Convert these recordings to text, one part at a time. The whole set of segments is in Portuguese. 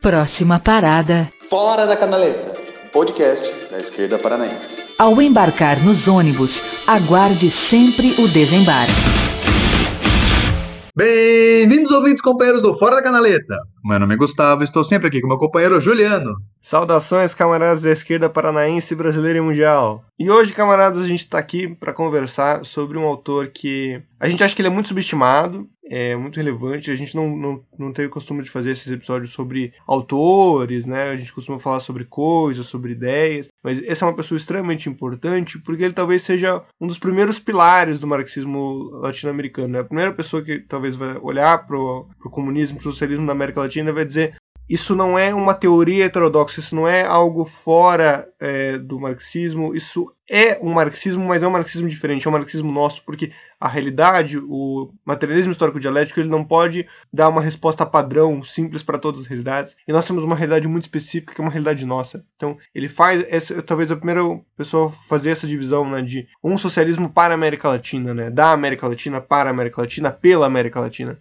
Próxima parada. Fora da Canaleta, podcast da esquerda paranaense. Ao embarcar nos ônibus, aguarde sempre o desembarque. Bem-vindos, ouvintes companheiros do Fora da Canaleta. Meu nome é Gustavo, estou sempre aqui com meu companheiro Juliano. Saudações, camaradas da esquerda paranaense, brasileira e mundial. E hoje, camaradas, a gente está aqui para conversar sobre um autor que a gente acha que ele é muito subestimado, é muito relevante. A gente não, não, não tem o costume de fazer esses episódios sobre autores, né? A gente costuma falar sobre coisas, sobre ideias, mas essa é uma pessoa extremamente importante porque ele talvez seja um dos primeiros pilares do marxismo latino-americano. Né? A primeira pessoa que talvez vai olhar para o comunismo, para o socialismo da América Latina vai dizer isso não é uma teoria heterodoxa, isso não é algo fora é, do marxismo, isso é um marxismo, mas é um marxismo diferente, é um marxismo nosso, porque a realidade, o materialismo histórico dialético, ele não pode dar uma resposta padrão, simples para todas as realidades, e nós temos uma realidade muito específica, que é uma realidade nossa. Então, ele faz, essa, talvez a primeira pessoa a fazer essa divisão, né, de um socialismo para a América Latina, né, da América Latina para a América Latina, pela América Latina.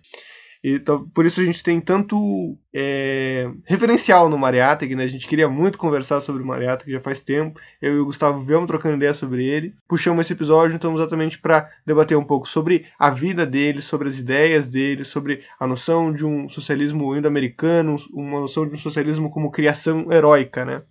Então, por isso a gente tem tanto é, referencial no Mariátegui, né? A gente queria muito conversar sobre o Mariátegui já faz tempo. Eu e o Gustavo viemos trocando ideia sobre ele. Puxamos esse episódio então exatamente para debater um pouco sobre a vida dele, sobre as ideias dele, sobre a noção de um socialismo indo-americano, uma noção de um socialismo como criação heróica, né?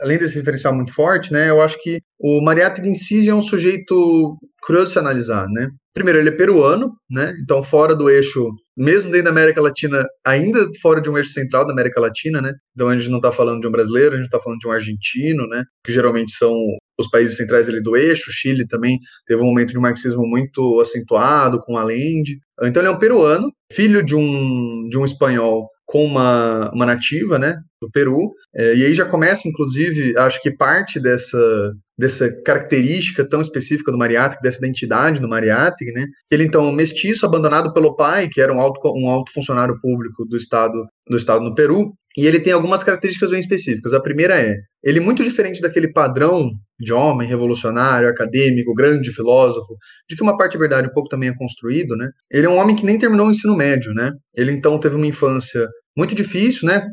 Além desse referencial muito forte, né? Eu acho que o Mariátegui em si é um sujeito curioso de se analisar, né? Primeiro, ele é peruano, né? Então, fora do eixo, mesmo dentro da América Latina, ainda fora de um eixo central da América Latina, né? Então, a gente não está falando de um brasileiro, a gente está falando de um argentino, né? Que geralmente são os países centrais ali do eixo. O Chile também teve um momento de marxismo muito acentuado, com Allende. Então, ele é um peruano, filho de um, de um espanhol com uma, uma nativa, né, do Peru, é, e aí já começa, inclusive, acho que parte dessa, dessa característica tão específica do Mariátegui, dessa identidade do Mariátegui, né, ele então mestiço, abandonado pelo pai, que era um alto, um alto funcionário público do estado, do estado no Peru, e ele tem algumas características bem específicas. A primeira é, ele é muito diferente daquele padrão de homem revolucionário, acadêmico, grande filósofo, de que uma parte de verdade um pouco também é construído, né? Ele é um homem que nem terminou o ensino médio, né? Ele então teve uma infância muito difícil, né?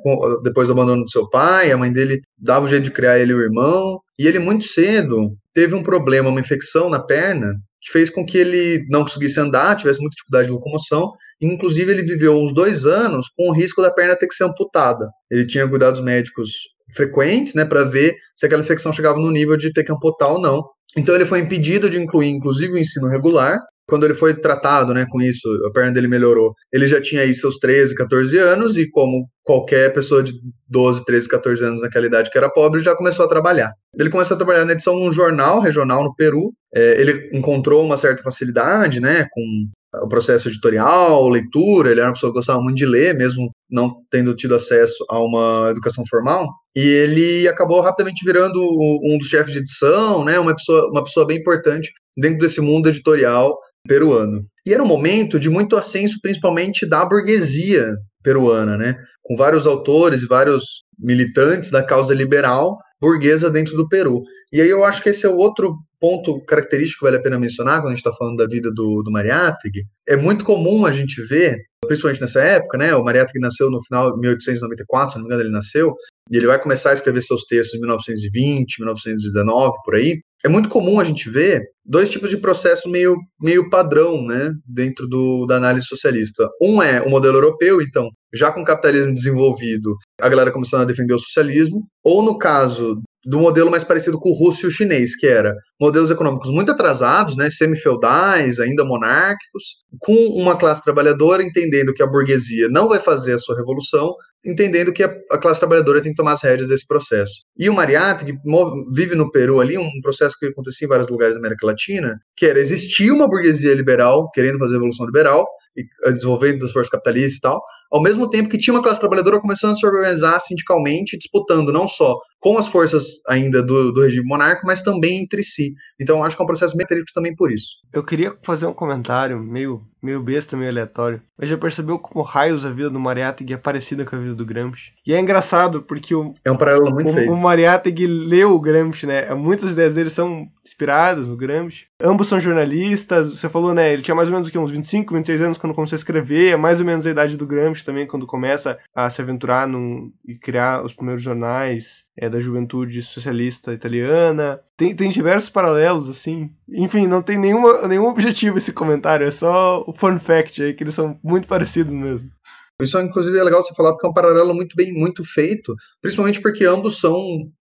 Depois do abandono do seu pai, a mãe dele dava o jeito de criar ele e o irmão, e ele muito cedo teve um problema, uma infecção na perna, que fez com que ele não conseguisse andar, tivesse muita dificuldade de locomoção, inclusive ele viveu uns dois anos com o risco da perna ter que ser amputada. Ele tinha cuidados médicos frequentes, né, para ver se aquela infecção chegava no nível de ter que amputar ou não. Então ele foi impedido de incluir, inclusive, o ensino regular, quando ele foi tratado né, com isso, a perna dele melhorou, ele já tinha aí seus 13, 14 anos, e como qualquer pessoa de 12, 13, 14 anos naquela idade que era pobre, já começou a trabalhar. Ele começou a trabalhar na edição de um jornal regional no Peru, é, ele encontrou uma certa facilidade né, com o processo editorial, leitura, ele era uma pessoa que gostava muito de ler, mesmo não tendo tido acesso a uma educação formal, e ele acabou rapidamente virando um dos chefes de edição, né, uma pessoa, uma pessoa bem importante dentro desse mundo editorial peruano. E era um momento de muito ascenso, principalmente da burguesia peruana, né? Com vários autores, vários militantes da causa liberal burguesa dentro do Peru. E aí eu acho que esse é o outro ponto característico que vale a pena mencionar quando a gente está falando da vida do, do Mariátegui. É muito comum a gente ver, principalmente nessa época, né? O Mariátegui nasceu no final de 1894, se não me engano ele nasceu, e ele vai começar a escrever seus textos em 1920, 1919, por aí. É muito comum a gente ver dois tipos de processo meio, meio padrão, né, dentro do, da análise socialista. Um é o modelo europeu, então, já com o capitalismo desenvolvido, a galera começando a defender o socialismo, ou no caso do modelo mais parecido com o russo e o chinês, que era modelos econômicos muito atrasados, né, semi-feudais, ainda monárquicos, com uma classe trabalhadora entendendo que a burguesia não vai fazer a sua revolução, entendendo que a, a classe trabalhadora tem que tomar as rédeas desse processo. E o Mariátegui vive no Peru ali, um processo que acontecia em vários lugares da América Latina, que era existir uma burguesia liberal querendo fazer a revolução liberal, e eh, desenvolvendo as forças capitalistas e tal, ao mesmo tempo que tinha uma classe trabalhadora começando a se organizar sindicalmente, disputando não só com as forças ainda do, do regime monárquico, mas também entre si. Então, acho que é um processo característico também por isso. Eu queria fazer um comentário meio meio besta, meio aleatório. Mas já percebeu como raios a vida do Mariátegui é parecida com a vida do Gramsci? E é engraçado porque o, É um paralelo muito o, feito. o Mariátegui leu o Gramsci, né? Muitas ideias dele são inspiradas no Gramsci. Ambos são jornalistas. Você falou, né? Ele tinha mais ou menos o quê? uns 25, 26 anos quando começou a escrever. É mais ou menos a idade do Gramsci também, quando começa a se aventurar no, e criar os primeiros jornais é, da juventude socialista italiana. Tem, tem diversos paralelos, assim. Enfim, não tem nenhuma, nenhum objetivo esse comentário. É só o fun fact aí, que eles são muito parecidos mesmo. Isso, inclusive, é legal você falar porque é um paralelo muito bem, muito feito, principalmente porque ambos são,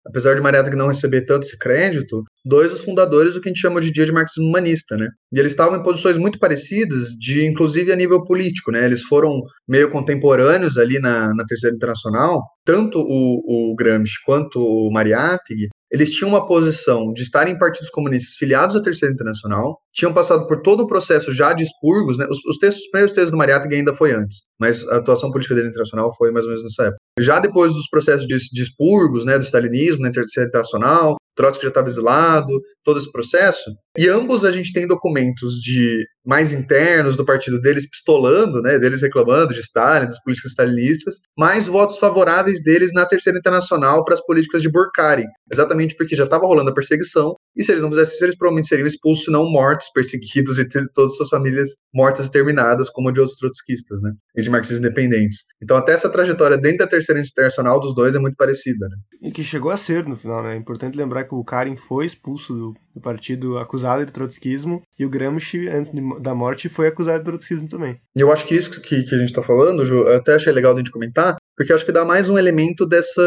apesar de Mariátegui não receber tanto esse crédito, dois dos fundadores do que a gente chama hoje em dia de marxismo humanista, né? E eles estavam em posições muito parecidas, de inclusive a nível político, né? Eles foram meio contemporâneos ali na, na Terceira Internacional, tanto o, o Gramsci quanto o Mariátegui, eles tinham uma posição de estarem em partidos comunistas filiados à Terceira Internacional, tinham passado por todo o processo já de expurgos, né? Os, os textos, os primeiros textos do Mariátegui ainda foi antes, mas a atuação política dele internacional foi mais ou menos nessa época. Já depois dos processos de, de expurgos, né, do stalinismo na Terceira Internacional, Trotsky já estava exilado, todo esse processo. E ambos a gente tem documentos de mais internos do partido deles pistolando, né, deles reclamando de Stalin, das políticas stalinistas, mais votos favoráveis deles na Terceira Internacional para as políticas de Burkhardt, exatamente porque já estava rolando a perseguição, e se eles não fizessem isso, eles provavelmente seriam expulsos, não mortos, perseguidos e ter todas as suas famílias mortas e terminadas, como a de outros trotskistas, né, e de marxistas independentes. Então até essa trajetória dentro da Terceira Internacional dos dois é muito parecida, né. E que chegou a ser no final, né? É importante lembrar que o Karin foi expulso do, do partido acusado de trotskismo e o Gramsci, antes da morte, foi acusado de trotskismo também. E eu acho que isso que, que a gente está falando, Ju, até achei legal a gente comentar, porque eu acho que dá mais um elemento dessa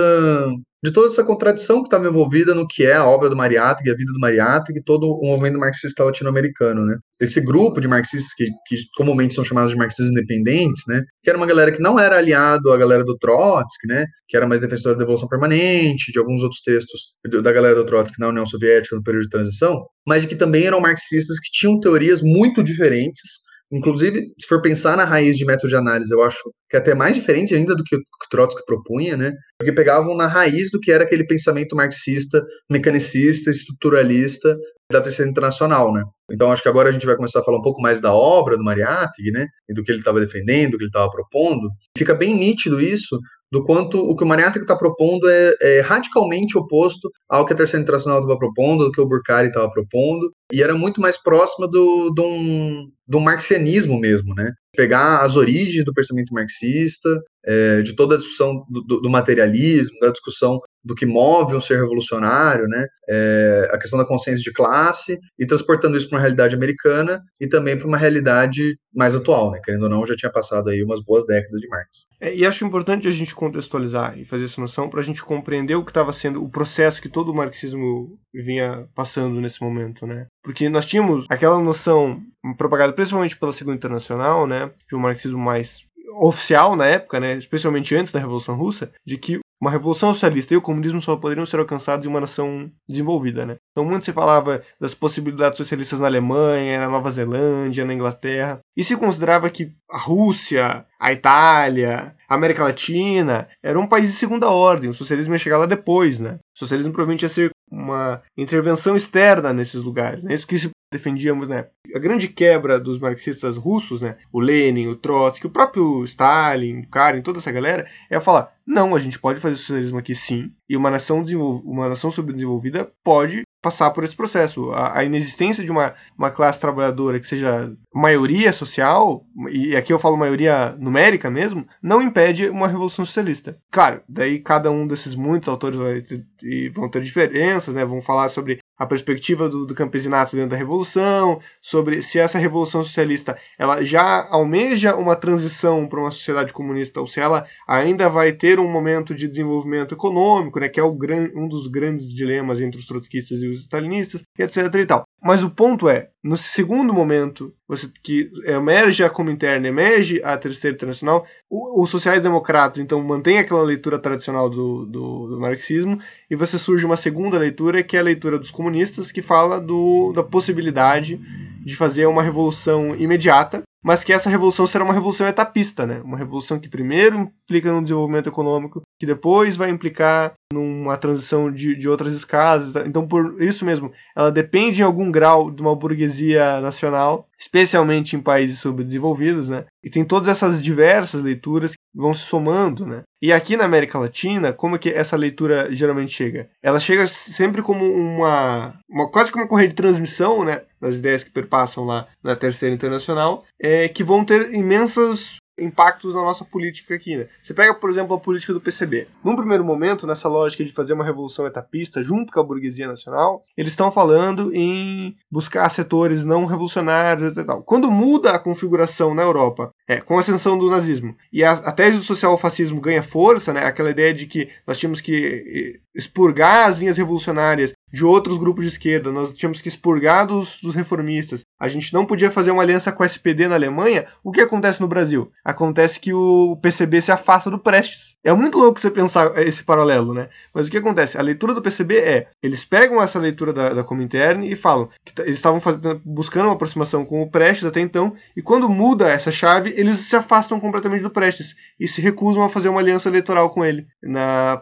de toda essa contradição que estava envolvida no que é a obra do Mariátegui, a vida do Mariátegui, todo o movimento marxista latino-americano, né? Esse grupo de marxistas que, que comumente são chamados de marxistas independentes, né? Que era uma galera que não era aliado à galera do Trotsky, né? Que era mais defensora da devolução permanente, de alguns outros textos da galera do Trotsky na União Soviética no período de transição, mas de que também eram marxistas que tinham teorias muito diferentes Inclusive, se for pensar na raiz de método de análise, eu acho que é até mais diferente ainda do que o Trotsky propunha, né? Porque pegavam na raiz do que era aquele pensamento marxista, mecanicista, estruturalista da Terceira Internacional, né? Então, acho que agora a gente vai começar a falar um pouco mais da obra do Mariátegui, né? E do que ele estava defendendo, do que ele estava propondo. Fica bem nítido isso do quanto o que o Mariátegui está propondo é, é, radicalmente oposto ao que a Terceira Internacional estava propondo, do que o Burkhardt estava propondo, e era muito mais próxima do, do, um, do marxianismo mesmo, né? Pegar as origens do pensamento marxista, é, de toda a discussão do, do, materialismo, da discussão do que move um ser revolucionário, né? É, a questão da consciência de classe, e transportando isso para uma realidade americana e também para uma realidade mais atual, né? Querendo ou não, já tinha passado aí umas boas décadas de Marx. É, e acho importante a gente contextualizar e fazer essa noção para a gente compreender o que estava sendo o processo que todo o marxismo vinha passando nesse momento, né? Porque nós tínhamos aquela noção propagada principalmente pela Segunda Internacional, né, de um marxismo mais oficial na época, né, especialmente antes da Revolução Russa, de que uma revolução socialista e o comunismo só poderiam ser alcançados em uma nação desenvolvida, né? Então muito se falava das possibilidades socialistas na Alemanha, na Nova Zelândia, na Inglaterra, e se considerava que a Rússia, a Itália, a América Latina eram um país de segunda ordem, o socialismo ia chegar lá depois, né? O socialismo provavelmente ia ser uma intervenção externa nesses lugares, né? Isso que se defendíamos, né? A grande quebra dos marxistas russos, né? O Lenin, o Trotsky, o próprio Stalin, o Karin, toda essa galera, é falar: não, a gente pode fazer socialismo aqui sim, e uma nação, uma nação subdesenvolvida pode passar por esse processo. A, a, inexistência de uma, uma classe trabalhadora que seja maioria social, e aqui eu falo maioria numérica mesmo, não impede uma revolução socialista. Claro, daí cada um desses muitos autores vai ter, vão ter diferenças, né? vão falar sobre a perspectiva do, do campesinato dentro da revolução, sobre se essa revolução socialista ela já almeja uma transição para uma sociedade comunista ou se ela ainda vai ter um momento de desenvolvimento econômico, né, que é o gran, um dos grandes dilemas entre os trotskistas e os stalinistas, etc. E tal. Mas o ponto é, no segundo momento, você que emerge a Comintern, emerge a Terceira Internacional, os sociais-democratas, então, mantém aquela leitura tradicional do, do, do, marxismo, e você surge uma segunda leitura, que é a leitura dos comunistas, que fala do, da possibilidade de fazer uma revolução imediata, mas que essa revolução será uma revolução etapista, né? Uma revolução que primeiro implica no desenvolvimento econômico, que depois vai implicar numa transição de, de outras escalas. Então, por isso mesmo, ela depende em algum grau de uma burguesia nacional, especialmente em países subdesenvolvidos, né? E tem todas essas diversas leituras que vão se somando, né? E aqui na América Latina, como é que essa leitura geralmente chega? Ela chega sempre como uma, uma quase como uma correia de transmissão, né? Das ideias que perpassam lá na Terceira Internacional, é, que vão ter imensas impactos na nossa política aqui. Né? Você pega, por exemplo, a política do PCB. Num primeiro momento, nessa lógica de fazer uma revolução etapista junto com a burguesia nacional, eles estão falando em buscar setores não revolucionários e tal. Quando muda a configuração na Europa, é, com a ascensão do nazismo, e a, a tese do social-fascismo ganha força, né, aquela ideia de que nós tínhamos que expurgar as linhas revolucionárias de outros grupos de esquerda, nós tínhamos que expurgar dos, dos, reformistas, a gente não podia fazer uma aliança com a SPD na Alemanha, o que acontece no Brasil? Acontece que o PCB se afasta do Prestes. É muito louco você pensar esse paralelo, né? Mas o que acontece? A leitura do PCB é, eles pegam essa leitura da, da Comintern e falam que eles estavam buscando uma aproximação com o Prestes até então, e quando muda essa chave, eles se afastam completamente do Prestes e se recusam a fazer uma aliança eleitoral com ele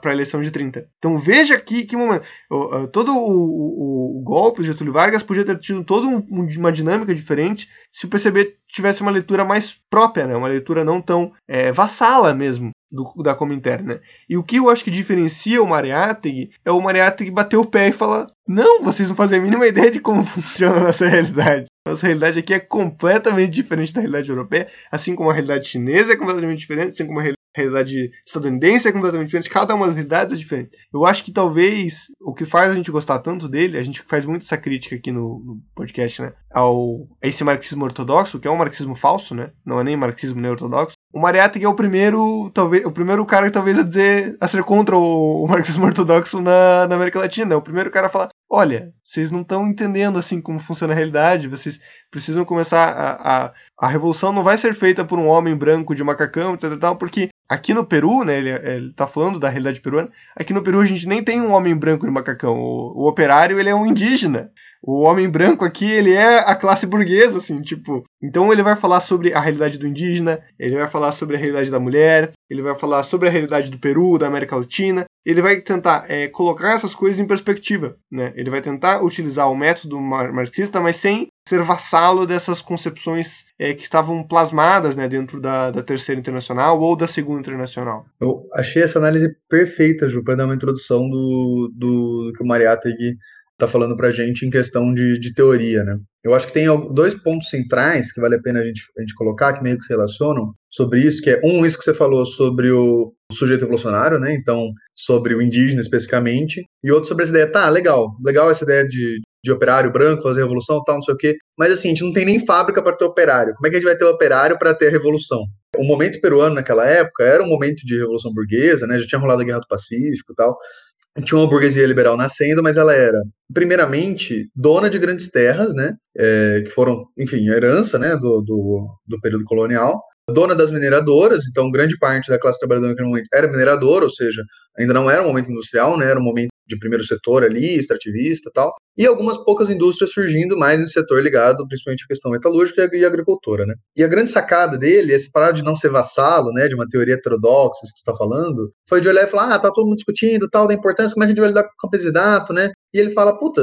para a eleição de 30. Então veja aqui que momento. Todo o, o, o golpe de Getúlio Vargas podia ter tido toda um, uma dinâmica diferente se o PCB tivesse uma leitura mais própria, né? uma leitura não tão é, vassala mesmo do, da Comintern. Né? E o que eu acho que diferencia o Mariátegui é o Mariátegui bater o pé e falar não, vocês não fazem a mínima ideia de como funciona a nossa realidade. Nossa realidade aqui é completamente diferente da realidade europeia, assim como a realidade chinesa é completamente diferente, assim como a realidade estadunidense é completamente diferente, cada uma das realidades é diferente. Eu acho que talvez o que faz a gente gostar tanto dele, a gente faz muito essa crítica aqui no, no podcast, né, ao a esse marxismo ortodoxo, que é um marxismo falso, né, não é nem marxismo nem ortodoxo. O Mariátegui é o primeiro, talvez, o primeiro cara talvez a dizer a ser contra o, o marxismo ortodoxo na, na América Latina, é o primeiro cara a falar, olha, vocês não estão entendendo assim como funciona a realidade, vocês precisam começar a, a, a revolução não vai ser feita por um homem branco de macacão, etc, tal, porque aqui no Peru, né, ele, ele tá falando da realidade peruana, aqui no Peru a gente nem tem um homem branco de macacão, o, o operário ele é um indígena, o homem branco aqui, ele é a classe burguesa, assim, tipo. Então ele vai falar sobre a realidade do indígena, ele vai falar sobre a realidade da mulher, ele vai falar sobre a realidade do Peru, da América Latina. Ele vai tentar é, colocar essas coisas em perspectiva, né? Ele vai tentar utilizar o método marxista, mas sem ser vassalo dessas concepções é, que estavam plasmadas né, dentro da, da Terceira Internacional ou da Segunda Internacional. Eu achei essa análise perfeita, Ju, para dar uma introdução do, do, do que o Mariátegui está falando para a gente em questão de, de teoria, né? Eu acho que tem dois pontos centrais que vale a pena a gente, a gente colocar, que meio que se relacionam sobre isso, que é um, isso que você falou sobre o, sujeito evolucionário, né? Então, sobre o indígena especificamente, e outro sobre essa ideia, tá, legal, legal essa ideia de, de operário branco, fazer revolução, tal, não sei o quê, mas assim, a gente não tem nem fábrica para ter operário. Como é que a gente vai ter operário para ter a revolução? O momento peruano naquela época era um momento de revolução burguesa, né? Já tinha rolado a Guerra do Pacífico e tal tinha uma burguesia liberal nascendo, mas ela era, primeiramente, dona de grandes terras, né, é, que foram, enfim, herança, né, do, do, do, período colonial, dona das mineradoras, então grande parte da classe trabalhadora naquele momento era mineradora, ou seja, ainda não era um momento industrial, né, era um momento de primeiro setor ali, extrativista tal, e algumas poucas indústrias surgindo mais nesse setor ligado principalmente à questão metalúrgica e agricultura, né. E a grande sacada dele, esse parado de não ser vassalo, né, de uma teoria heterodoxa que está falando, foi de olhar e falar, ah, tá todo mundo discutindo tal, da importância, como é que a gente vai lidar com o campesinato, né, e ele fala, puta,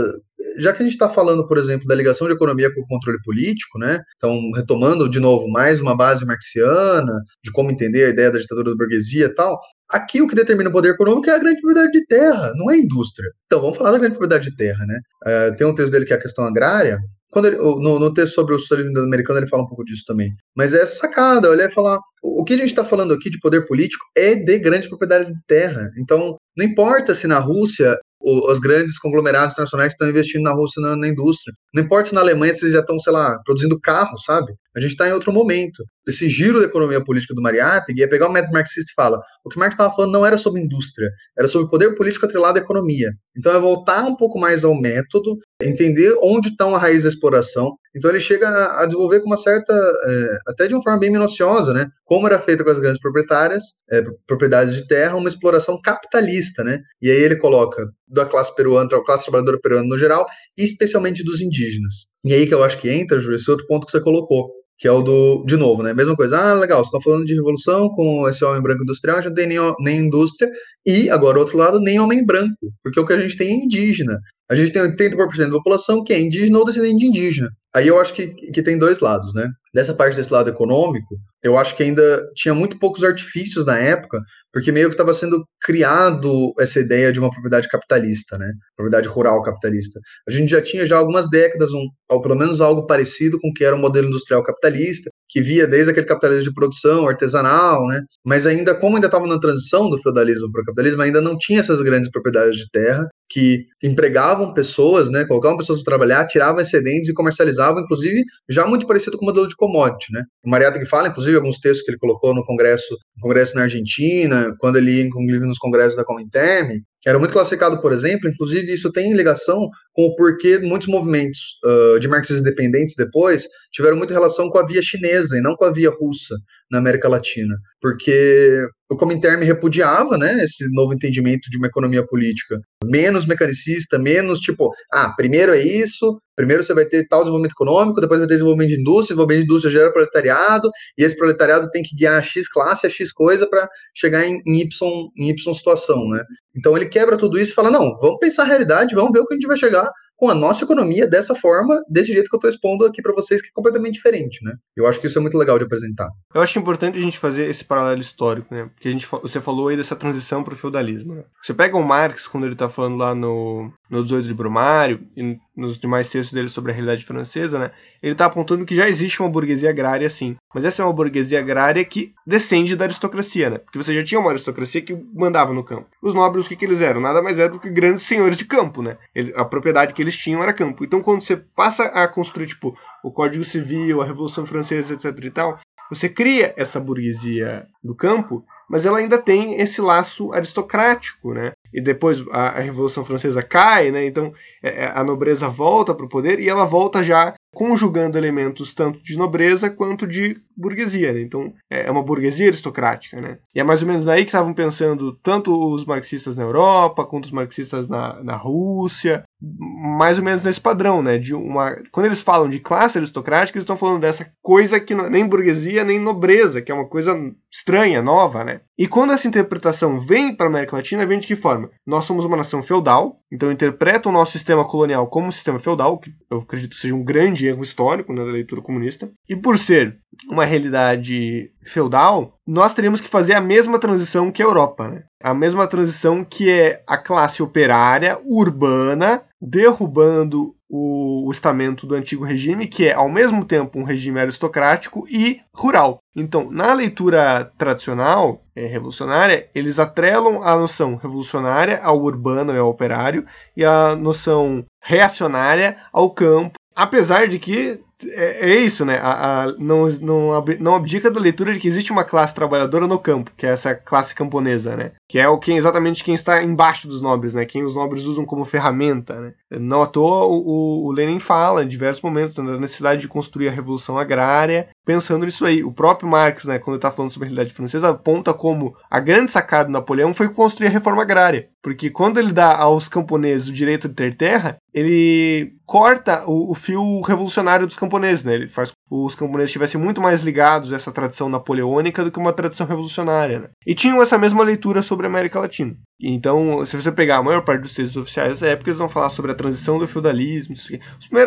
já que a gente está falando, por exemplo, da ligação de economia com o controle político, né? Então, retomando de novo mais uma base marxiana, de como entender a ideia da ditadura da burguesia e tal, aqui o que determina o poder econômico é a grande propriedade de terra, não é a indústria. Então, vamos falar da grande propriedade de terra, né? Uh, tem um texto dele que é a questão agrária, quando ele, no, no, texto sobre o socialismo americano ele fala um pouco disso também. Mas é sacada, olha, falar o, que a gente está falando aqui de poder político é de grandes propriedades de terra. Então, não importa se na Rússia os grandes conglomerados internacionais estão investindo na Rússia na, na, indústria. Não importa se na Alemanha vocês já estão, sei lá, produzindo carros, sabe? A gente está em outro momento. Esse giro da economia política do Mariátegui é pegar o método marxista e fala, o que Marx estava falando não era sobre indústria, era sobre poder político atrelado à economia. Então é voltar um pouco mais ao método, entender onde está a raiz da exploração. Então ele chega a, desenvolver com uma certa, é, até de uma forma bem minuciosa, né? Como era feita com as grandes proprietárias, é, propriedades de terra, uma exploração capitalista, né? E aí ele coloca da classe peruana, da classe trabalhadora peruana no geral, e especialmente dos indígenas. E aí que eu acho que entra, Ju, esse outro ponto que você colocou que é o do, de novo, né? Mesma coisa, ah, legal, vocês estão falando de revolução com esse homem branco industrial, gente não tem nem, nem indústria, e agora, outro lado, nem homem branco, porque o que a gente tem é indígena. A gente tem 80% da população que é indígena ou descendente de indígena. Aí eu acho que, que tem dois lados, né? Dessa parte desse lado econômico, eu acho que ainda tinha muito poucos artifícios na época, porque meio que estava sendo criado essa ideia de uma propriedade capitalista, né? Propriedade rural capitalista. A gente já tinha já algumas décadas, um, ou pelo menos algo parecido com o que era o modelo industrial capitalista, que via desde aquele capitalismo de produção, artesanal, né? Mas ainda, como ainda estava na transição do feudalismo para o capitalismo, ainda não tinha essas grandes propriedades de terra que empregavam pessoas, né? Colocavam pessoas para trabalhar, tiravam excedentes e comercializavam, inclusive, já muito parecido com o modelo de commodity, né? O Mariata que fala, inclusive, alguns textos que ele colocou no Congresso, Congresso na Argentina, quando ele ia, inclusive, nos congressos da Comintern, era muito classificado, por exemplo, inclusive isso tem ligação com o porquê muitos movimentos uh, de marxistas independentes depois tiveram muita relação com a via chinesa e não com a via russa na América Latina, porque o Comintern repudiava, né, esse novo entendimento de uma economia política menos mecanicista, menos tipo, ah, primeiro é isso, primeiro você vai ter tal desenvolvimento econômico, depois vai ter desenvolvimento de indústria, desenvolvimento de indústria gera proletariado, e esse proletariado tem que guiar a X classe, a X coisa para chegar em, em, y, em Y situação, né? Então ele quebra tudo isso e fala, não, vamos pensar a realidade, vamos ver o que a gente vai chegar com a nossa economia dessa forma, desse jeito que eu estou expondo aqui para vocês, que é completamente diferente, né? Eu acho que isso é muito legal de apresentar. Eu acho importante a gente fazer esse paralelo histórico, né? Porque a gente, você falou aí dessa transição para o feudalismo, né? Você pega o Marx, quando ele está falando lá no, no 18 de Brumário e nos demais textos dele sobre a realidade francesa, né? Ele está apontando que já existe uma burguesia agrária, sim. Mas essa é uma burguesia agrária que descende da aristocracia, né? Porque você já tinha uma aristocracia que mandava no campo. Os nobres, o que, que eles eram? Nada mais é do que grandes senhores de campo, né? Ele, a propriedade que eles tinham era campo. Então, quando você passa a construir, tipo, o Código Civil, a Revolução Francesa, etc e tal, você cria essa burguesia do campo, mas ela ainda tem esse laço aristocrático, né? E depois a, a Revolução Francesa cai, né? Então é, é a nobreza volta para o poder e ela volta já conjugando elementos tanto de nobreza quanto de burguesia. Né? Então é, é uma burguesia aristocrática. Né? E é mais ou menos daí que estavam pensando tanto os marxistas na Europa quanto os marxistas na, na Rússia, mais ou menos nesse padrão, né? De uma, quando eles falam de classe aristocrática, eles estão falando dessa coisa que não, nem burguesia nem nobreza, que é uma coisa estranha, nova, né? E quando essa interpretação vem para a América Latina, vem de que forma? Nós somos uma nação feudal, então interpreta o nosso sistema colonial como um sistema feudal, que eu acredito que seja um grande erro histórico né, da leitura comunista. E por ser uma realidade feudal, nós teríamos que fazer a mesma transição que a Europa, né? A mesma transição que é a classe operária urbana derrubando o, o estamento do antigo regime, que é ao mesmo tempo um regime aristocrático e rural. Então, na leitura tradicional, é, revolucionária, eles atrelam a noção revolucionária ao urbano e ao operário, e a noção reacionária ao campo, apesar de que é, é isso, né? A, a, não, não, não abdica da leitura de que existe uma classe trabalhadora no campo, que é essa classe camponesa, né? Que é o quem exatamente quem está embaixo dos nobres, né? Quem os nobres usam como ferramenta, né? Não à toa o, o Lenin fala em diversos momentos da necessidade de construir a revolução agrária, pensando nisso aí. O próprio Marx, né, quando está falando sobre a realidade francesa, aponta como a grande sacada do Napoleão foi construir a reforma agrária. Porque quando ele dá aos camponeses o direito de ter terra, ele corta o, o fio revolucionário dos camponeses, né? Ele faz os camponeses estivessem muito mais ligados a essa tradição napoleônica do que uma tradição revolucionária. Né? E tinham essa mesma leitura sobre a América Latina. Então, se você pegar a maior parte dos textos oficiais dessa época, eles vão falar sobre a transição do feudalismo.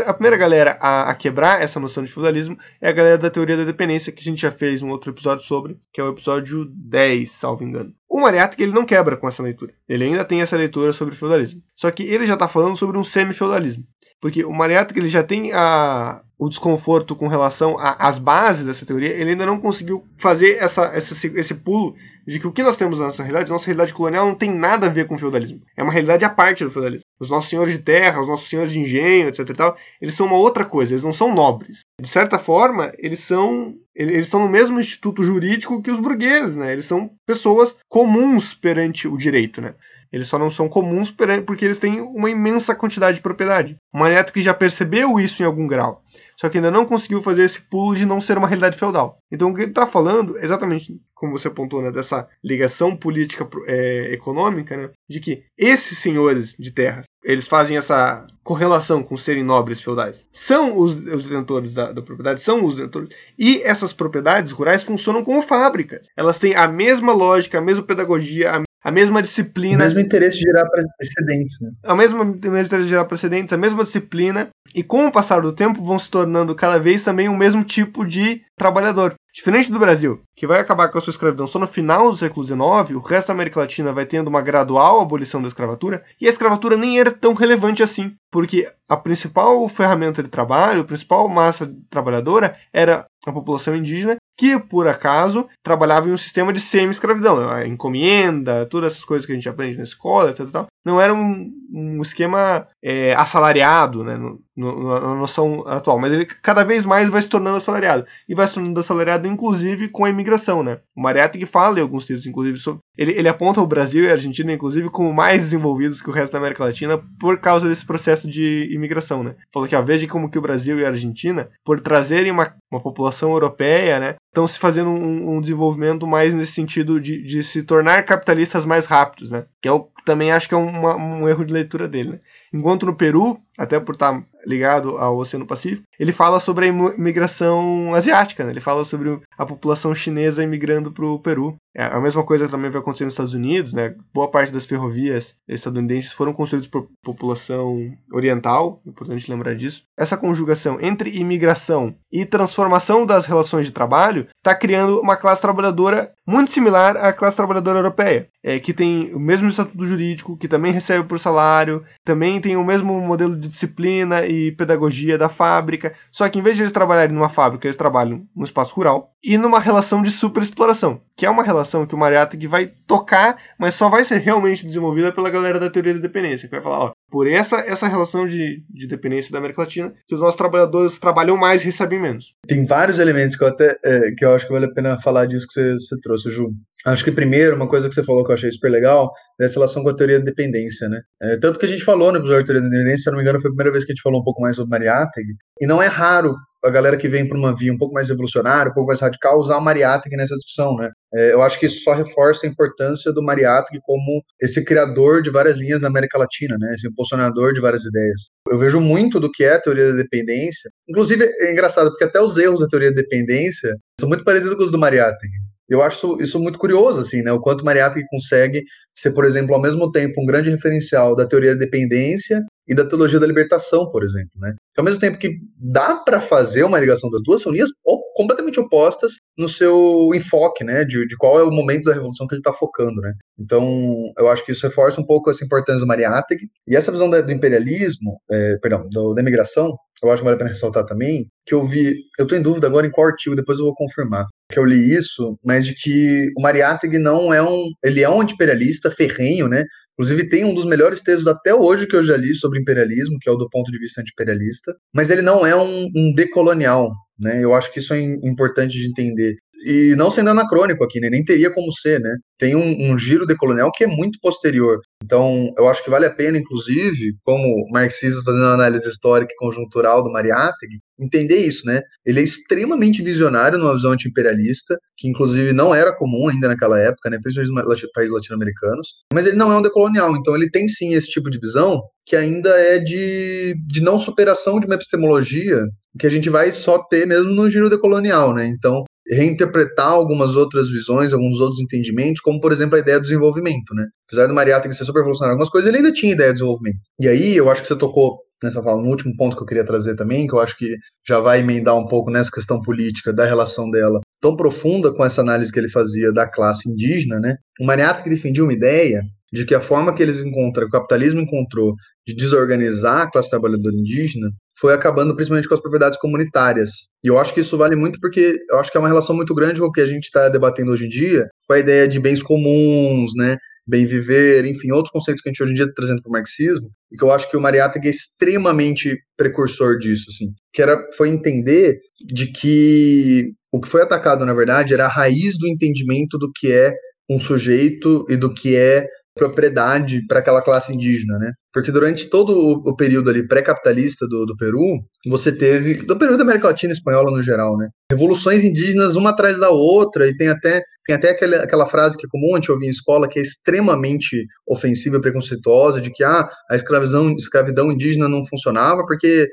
A primeira galera a, a, quebrar essa noção de feudalismo é a galera da teoria da dependência, que a gente já fez um outro episódio sobre, que é o episódio 10, salvo engano. O Mariátegui ele não quebra com essa leitura. Ele ainda tem essa leitura sobre feudalismo. Só que ele já está falando sobre um semi-feudalismo. Porque o Mariátegui ele já tem a, o desconforto com relação às bases dessa teoria, ele ainda não conseguiu fazer essa, essa, esse pulo de que o que nós temos na nossa realidade, nossa realidade colonial não tem nada a ver com o feudalismo. É uma realidade à parte do feudalismo. Os nossos senhores de terra, os nossos senhores de engenho, etc tal, eles são uma outra coisa, eles não são nobres. De certa forma, eles são eles estão no mesmo instituto jurídico que os burgueses, né? Eles são pessoas comuns perante o direito, né? Eles só não são comuns porque eles têm uma imensa quantidade de propriedade. O Maneto que já percebeu isso em algum grau só que ainda não conseguiu fazer esse pulo de não ser uma realidade feudal. Então o que ele está falando, exatamente como você apontou, né, dessa ligação política é, econômica, né, de que esses senhores de terras, eles fazem essa correlação com serem nobres feudais. São os, os detentores da, da, propriedade, são os detentores. E essas propriedades rurais funcionam como fábricas. Elas têm a mesma lógica, a mesma pedagogia, a a mesma disciplina. O mesmo interesse de gerar precedentes, né? A mesma, o mesmo interesse de gerar precedentes, a mesma disciplina. E com o passar do tempo vão se tornando cada vez também o mesmo tipo de trabalhador. Diferente do Brasil, que vai acabar com a sua escravidão só no final do século XIX, o resto da América Latina vai tendo uma gradual abolição da escravatura, e a escravatura nem era tão relevante assim, porque a principal ferramenta de trabalho, a principal massa trabalhadora era a população indígena, que por acaso trabalhava em um sistema de semi-escravidão, a encomenda, todas essas coisas que a gente aprende na escola, tal, tal, não era um, um esquema é, assalariado, né, no, no, na noção atual, mas ele cada vez mais vai se tornando assalariado. E vai se tornando assalariado, inclusive, com a imigração. Né? O Mariátegui fala em alguns textos, inclusive, sobre. Ele, ele aponta o Brasil e a Argentina, inclusive, como mais desenvolvidos que o resto da América Latina por causa desse processo de imigração. Né? Falou que, ó, veja como que o Brasil e a Argentina, por trazerem uma, uma população europeia, né, estão se fazendo um, um, desenvolvimento mais nesse sentido de, de se tornar capitalistas mais rápidos, né? Que é o também acho que é uma, um erro de leitura dele. Né? Enquanto no Peru, até por estar ligado ao Oceano Pacífico, ele fala sobre a imigração asiática, né? ele fala sobre a população chinesa imigrando para o Peru. É, a mesma coisa também vai acontecer nos Estados Unidos, né? boa parte das ferrovias estadunidenses foram construídas por população oriental, importante lembrar disso. Essa conjugação entre imigração e transformação das relações de trabalho está criando uma classe trabalhadora muito similar à classe trabalhadora europeia, é, que tem o mesmo estatuto jurídico, que também recebe por salário, também tem o mesmo modelo de disciplina e pedagogia da fábrica, só que em vez de eles trabalharem numa fábrica, eles trabalham no espaço rural e numa relação de superexploração, que é uma relação que o Mariátegui vai tocar, mas só vai ser realmente desenvolvida pela galera da teoria da dependência, que vai falar, ó, por essa, essa relação de, de dependência da América Latina, que os nossos trabalhadores trabalham mais e recebem menos. Tem vários elementos que eu até é, que eu acho que vale a pena falar disso que você, você trouxe, Ju. Acho que primeiro, uma coisa que você falou que eu achei super legal, é essa relação com a teoria da dependência, né? É, tanto que a gente falou no episódio da teoria da dependência, se não me engano, foi a primeira vez que a gente falou um pouco mais sobre Mariátegui, e não é raro a galera que vem para uma via um pouco mais revolucionária, um pouco mais radical, usar o Mariátegui nessa discussão, né? É, eu acho que isso só reforça a importância do Mariátegui como esse criador de várias linhas na América Latina, né? Esse impulsionador de várias ideias. Eu vejo muito do que é a teoria da dependência. Inclusive, é engraçado, porque até os erros da teoria da dependência são muito parecidos com os do Mariátegui. Eu acho isso muito curioso, assim, né? O quanto Mariátegui consegue ser, por exemplo, ao mesmo tempo um grande referencial da teoria da dependência e da teologia da libertação, por exemplo, né? Ao mesmo tempo que dá para fazer uma ligação das duas, são linhas completamente opostas no seu enfoque, né? De, de qual é o momento da revolução que ele está focando, né? Então, eu acho que isso reforça um pouco essa importância do Mariátegui. E essa visão do imperialismo, é, perdão, do, da imigração, eu acho que vale a pena ressaltar também, que eu vi, eu estou em dúvida agora em qual artigo, depois eu vou confirmar, que eu li isso, mas de que o Mariátegui não é um, ele é um imperialista ferrenho, né? Inclusive, tem um dos melhores textos até hoje que eu já li sobre imperialismo, que é o do ponto de vista anti-imperialista, mas ele não é um, um decolonial. Né? Eu acho que isso é importante de entender. E não sendo anacrônico aqui, né? nem teria como ser, né? Tem um, um, giro decolonial que é muito posterior. Então, eu acho que vale a pena, inclusive, como marxistas fazendo análise histórica e conjuntural do Mariátegui, entender isso, né? Ele é extremamente visionário numa visão anti-imperialista, que inclusive não era comum ainda naquela época, né? Principalmente nos países latino-americanos. Mas ele não é um decolonial, então ele tem sim esse tipo de visão que ainda é de, de não superação de uma epistemologia que a gente vai só ter mesmo no giro decolonial, né? Então, reinterpretar algumas outras visões, alguns outros entendimentos, como por exemplo a ideia do desenvolvimento, né? Apesar do Mariátegui ser super revolucionário algumas coisas, ele ainda tinha ideia de desenvolvimento. E aí, eu acho que você tocou nessa fala, no último ponto que eu queria trazer também, que eu acho que já vai emendar um pouco nessa questão política da relação dela tão profunda com essa análise que ele fazia da classe indígena, né? O Mariátegui defendia uma ideia de que a forma que eles encontram, que o capitalismo encontrou de desorganizar a classe trabalhadora indígena, foi acabando principalmente com as propriedades comunitárias. E eu acho que isso vale muito porque eu acho que é uma relação muito grande com o que a gente está debatendo hoje em dia, com a ideia de bens comuns, né? Bem viver, enfim, outros conceitos que a gente hoje em dia está trazendo para o marxismo, e que eu acho que o Mariátegui é extremamente precursor disso, assim, que era, foi entender de que o que foi atacado, na verdade, era a raiz do entendimento do que é um sujeito e do que é propriedade para aquela classe indígena, né? Porque durante todo o, período ali pré-capitalista do, do, Peru, você teve, do Peru da América Latina espanhola no geral, né? Revoluções indígenas uma atrás da outra, e tem até, tem até aquela, aquela frase que é comum a gente ouvir em escola, que é extremamente ofensiva e preconceituosa, de que ah, a escravidão, escravidão indígena não funcionava porque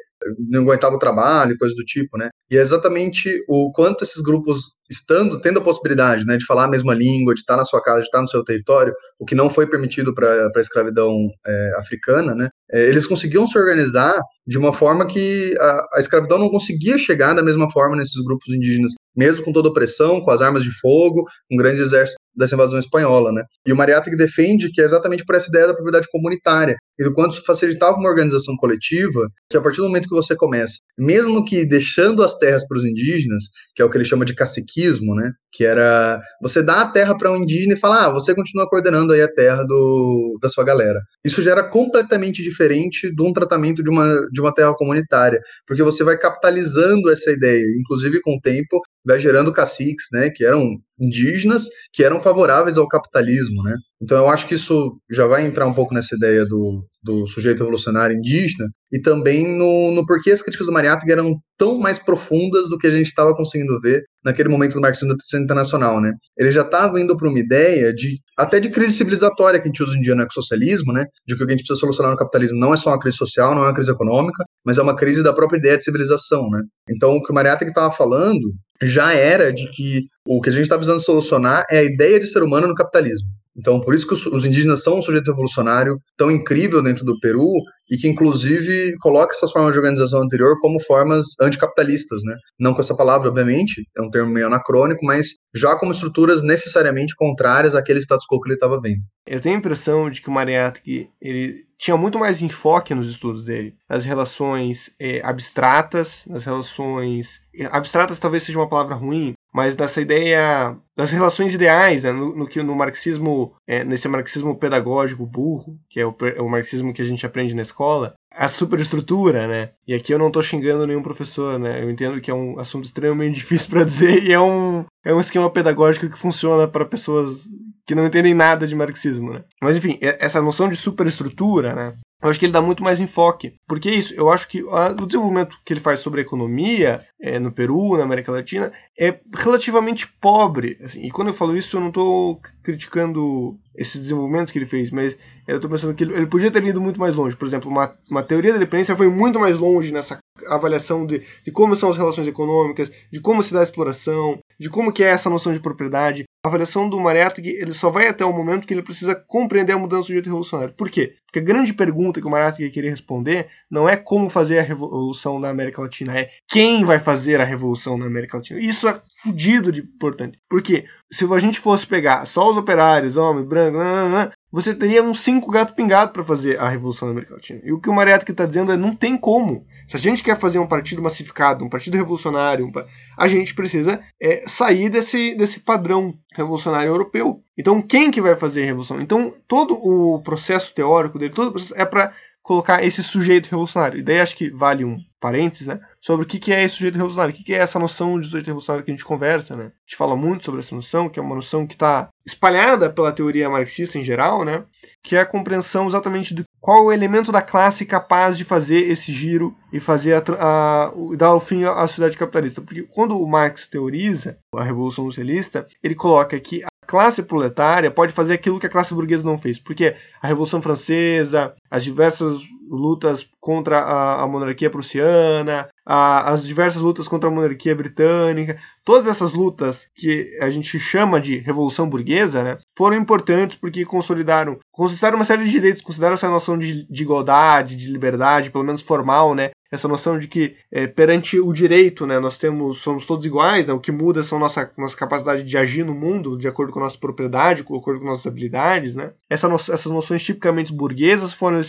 não aguentava o trabalho, coisa do tipo, né? E é exatamente o quanto esses grupos, estando, tendo a possibilidade, né, de falar a mesma língua, de estar na sua casa, de estar no seu território, o que não foi permitido para a escravidão é, africana, né? É, eles conseguiam se organizar de uma forma que a, a escravidão não conseguia chegar da mesma forma nesses grupos indígenas mesmo com toda a opressão, com as armas de fogo, um grande exército dessa invasão espanhola, né? E o Mariátegui defende que é exatamente por essa ideia da propriedade comunitária e do quanto isso facilitava uma organização coletiva, que a partir do momento que você começa, mesmo que deixando as terras para os indígenas, que é o que ele chama de caciquismo, né? Que era você dá a terra para um indígena e fala, ah, você continua coordenando aí a terra do, da sua galera. Isso já era completamente diferente de um tratamento de uma, de uma terra comunitária, porque você vai capitalizando essa ideia, inclusive com o tempo, vai gerando caciques, né, que eram indígenas, que eram favoráveis ao capitalismo, né. Então eu acho que isso já vai entrar um pouco nessa ideia do, do sujeito revolucionário indígena e também no, no porquê as críticas do Mariátegui eram tão mais profundas do que a gente estava conseguindo ver naquele momento do marxismo internacional, né? Ele já estava indo para uma ideia de até de crise civilizatória que a gente usa em dia no ecossocialismo, né? De que o que a gente precisa solucionar no capitalismo não é só uma crise social, não é uma crise econômica, mas é uma crise da própria ideia de civilização, né? Então o que o Mariátegui estava falando já era de que o que a gente está precisando solucionar é a ideia de ser humano no capitalismo. Então, por isso que os indígenas são um sujeito revolucionário tão incrível dentro do Peru e que, inclusive, coloca essas formas de organização anterior como formas anticapitalistas, né? Não com essa palavra, obviamente, é um termo meio anacrônico, mas já como estruturas necessariamente contrárias àquele status quo que ele estava vendo. Eu tenho a impressão de que o Mariátegui, ele tinha muito mais enfoque nos estudos dele, nas relações é, abstratas, nas relações... Abstratas talvez seja uma palavra ruim, mas dessa ideia das relações ideais, né, no, no, que no marxismo, é, nesse marxismo pedagógico burro, que é o, é o, marxismo que a gente aprende na escola, a superestrutura, né? E aqui eu não estou xingando nenhum professor, né? Eu entendo que é um assunto extremamente difícil para dizer e é um, é um esquema pedagógico que funciona para pessoas que não entendem nada de marxismo, né? Mas enfim, essa noção de superestrutura, né? Eu acho que ele dá muito mais enfoque. Porque é isso, eu acho que a, o desenvolvimento que ele faz sobre a economia é, no Peru, na América Latina, é relativamente pobre. Assim, e quando eu falo isso, eu não estou criticando esses desenvolvimentos que ele fez, mas eu estou pensando que ele, ele, podia ter ido muito mais longe. Por exemplo, uma, uma teoria da dependência foi muito mais longe nessa avaliação de, de como são as relações econômicas, de como se dá a exploração, de como que é essa noção de propriedade. A avaliação do Mariátegui ele só vai até o momento que ele precisa compreender a mudança do jeito revolucionário. Por quê? Porque a grande pergunta que o Mariátegui queria responder não é como fazer a revolução na América Latina, é quem vai fazer a revolução na América Latina. Isso é fodido de importante. Porque se a gente fosse pegar só os operários, homem, branco, você teria uns cinco gatos pingados para fazer a revolução na América Latina. E o que o Mariátegui está dizendo é não tem como. Se a gente quer fazer um partido massificado, um partido revolucionário, um, a gente precisa é, sair desse, desse padrão revolucionário europeu. Então, quem que vai fazer a revolução? Então, todo o processo teórico dele, todo o processo é para colocar esse sujeito revolucionário. E daí acho que vale um parênteses, né? Sobre o que é esse sujeito revolucionário, o que é essa noção de sujeito revolucionário que a gente conversa, né? A gente fala muito sobre essa noção, que é uma noção que está espalhada pela teoria marxista em geral, né? Que é a compreensão exatamente de qual o elemento da classe capaz de fazer esse giro e fazer a, a, dar o fim à sociedade capitalista. Porque quando o Marx teoriza a Revolução Socialista, ele coloca que classe proletária pode fazer aquilo que a classe burguesa não fez. Porque a Revolução Francesa, as diversas lutas contra a, a monarquia prussiana, a, as diversas lutas contra a monarquia britânica, todas essas lutas que a gente chama de revolução burguesa, né, foram importantes porque consolidaram, conquistaram uma série de direitos, consideraram essa noção de, de igualdade, de liberdade, pelo menos formal, né, essa noção de que é, perante o direito, né, nós temos, somos todos iguais, né, o que muda são nossa, nossa capacidade de agir no mundo de acordo com a nossa propriedade, de acordo com nossas habilidades, né. Essa no, essas noções tipicamente burguesas foram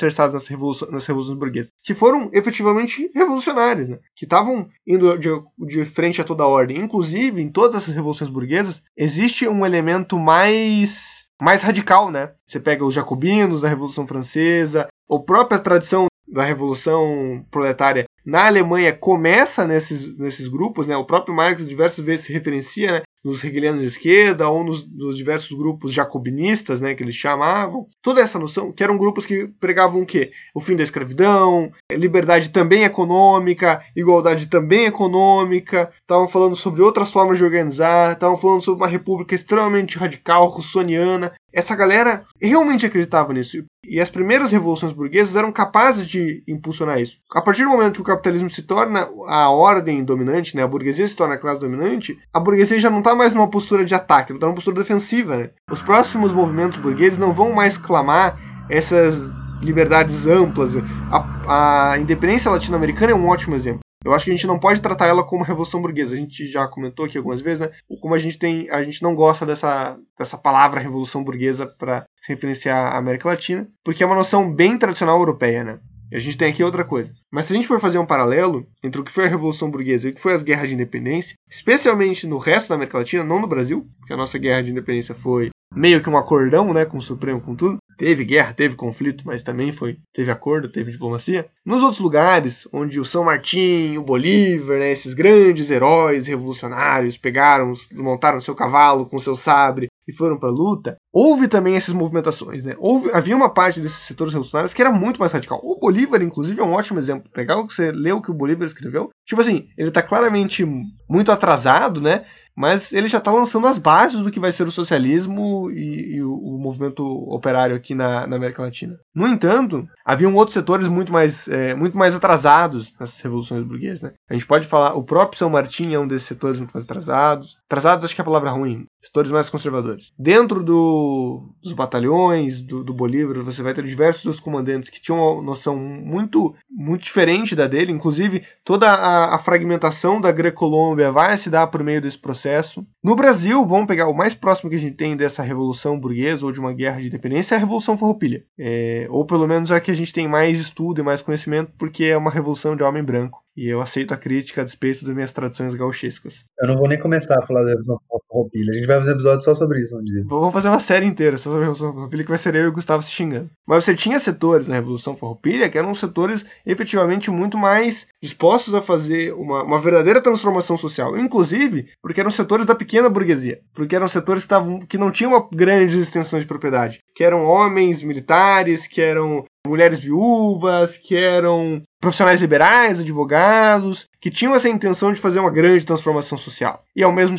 revolução, nas revoluções burguesas, que foram efetivamente revolucionárias, né, que estavam indo de, de frente a toda a ordem. Inclusive, em todas essas revoluções burguesas, existe um elemento mais mais radical, né? Você pega os jacobinos da Revolução Francesa, a própria tradição da Revolução Proletária na Alemanha começa nesses, nesses grupos, né? O próprio Marx diversas vezes se referencia, né? Nos hegelianos de esquerda ou nos, nos, diversos grupos jacobinistas, né, que eles chamavam. Toda essa noção, que eram grupos que pregavam o quê? O fim da escravidão, liberdade também econômica, igualdade também econômica, estavam falando sobre outras formas de organizar, estavam falando sobre uma república extremamente radical, russoniana. Essa galera realmente acreditava nisso. E as primeiras revoluções burguesas eram capazes de impulsionar isso. A partir do momento que o capitalismo se torna a ordem dominante, né, a burguesia se torna a classe dominante, a burguesia já não está mais numa postura de ataque, está numa postura defensiva. Né? Os próximos movimentos burgueses não vão mais clamar essas liberdades amplas. A, a independência latino-americana é um ótimo exemplo. Eu acho que a gente não pode tratar ela como revolução burguesa. A gente já comentou aqui algumas vezes, né? Como a gente tem, a gente não gosta dessa, dessa palavra revolução burguesa para se referenciar à América Latina, porque é uma noção bem tradicional europeia, né? E a gente tem aqui outra coisa. Mas se a gente for fazer um paralelo entre o que foi a Revolução Burguesa e o que foi as guerras de independência, especialmente no resto da América Latina, não no Brasil, porque a nossa guerra de independência foi meio que um acordão, né, com o Supremo, com tudo. Teve guerra, teve conflito, mas também foi teve acordo, teve diplomacia. Nos outros lugares, onde o São Martim, o Bolívar, né, esses grandes heróis revolucionários pegaram, montaram seu cavalo com seu sabre e foram para a luta, houve também essas movimentações, né? Houve, havia uma parte desses setores revolucionários que era muito mais radical. O Bolívar, inclusive, é um ótimo exemplo. Legal que você leu o que o Bolívar escreveu. Tipo assim, ele está claramente muito atrasado, né? Mas ele já está lançando as bases do que vai ser o socialismo e, e o, o, movimento operário aqui na, na, América Latina. No entanto, haviam outros setores muito mais, é, muito mais atrasados nessas revoluções burguesas. Né? A gente pode falar, o próprio São Martim é um desses setores muito mais atrasados. Atrasados acho que é a palavra ruim, setores mais conservadores. Dentro do, dos batalhões do, do Bolívar, você vai ter diversos dos comandantes que tinham uma noção muito, muito diferente da dele, inclusive toda a, a fragmentação da Grecolômbia vai se dar por meio desse processo. No Brasil, vamos pegar o mais próximo que a gente tem dessa revolução burguesa ou de uma guerra de independência é a Revolução Farroupilha. É, ou pelo menos a que a gente tem mais estudo e mais conhecimento, porque é uma revolução de homem branco. E eu aceito a crítica a despeito das minhas tradições gauchescas. Eu não vou nem começar a falar da Revolução Farroupilha. A gente vai fazer um episódio só sobre isso um dia. Vamos fazer uma série inteira sobre a Revolução Farroupilha, que vai ser eu e o Gustavo se xingando. Mas você tinha setores na Revolução Farroupilha que eram setores efetivamente muito mais dispostos a fazer uma, uma verdadeira transformação social. Inclusive, porque eram setores da pequena burguesia. Porque eram setores que, tavam, que não tinham uma grande extensão de propriedade. Que eram homens militares, que eram mulheres viúvas, que eram profissionais liberais, advogados, que tinham essa intenção de fazer uma grande transformação social. E ao mesmo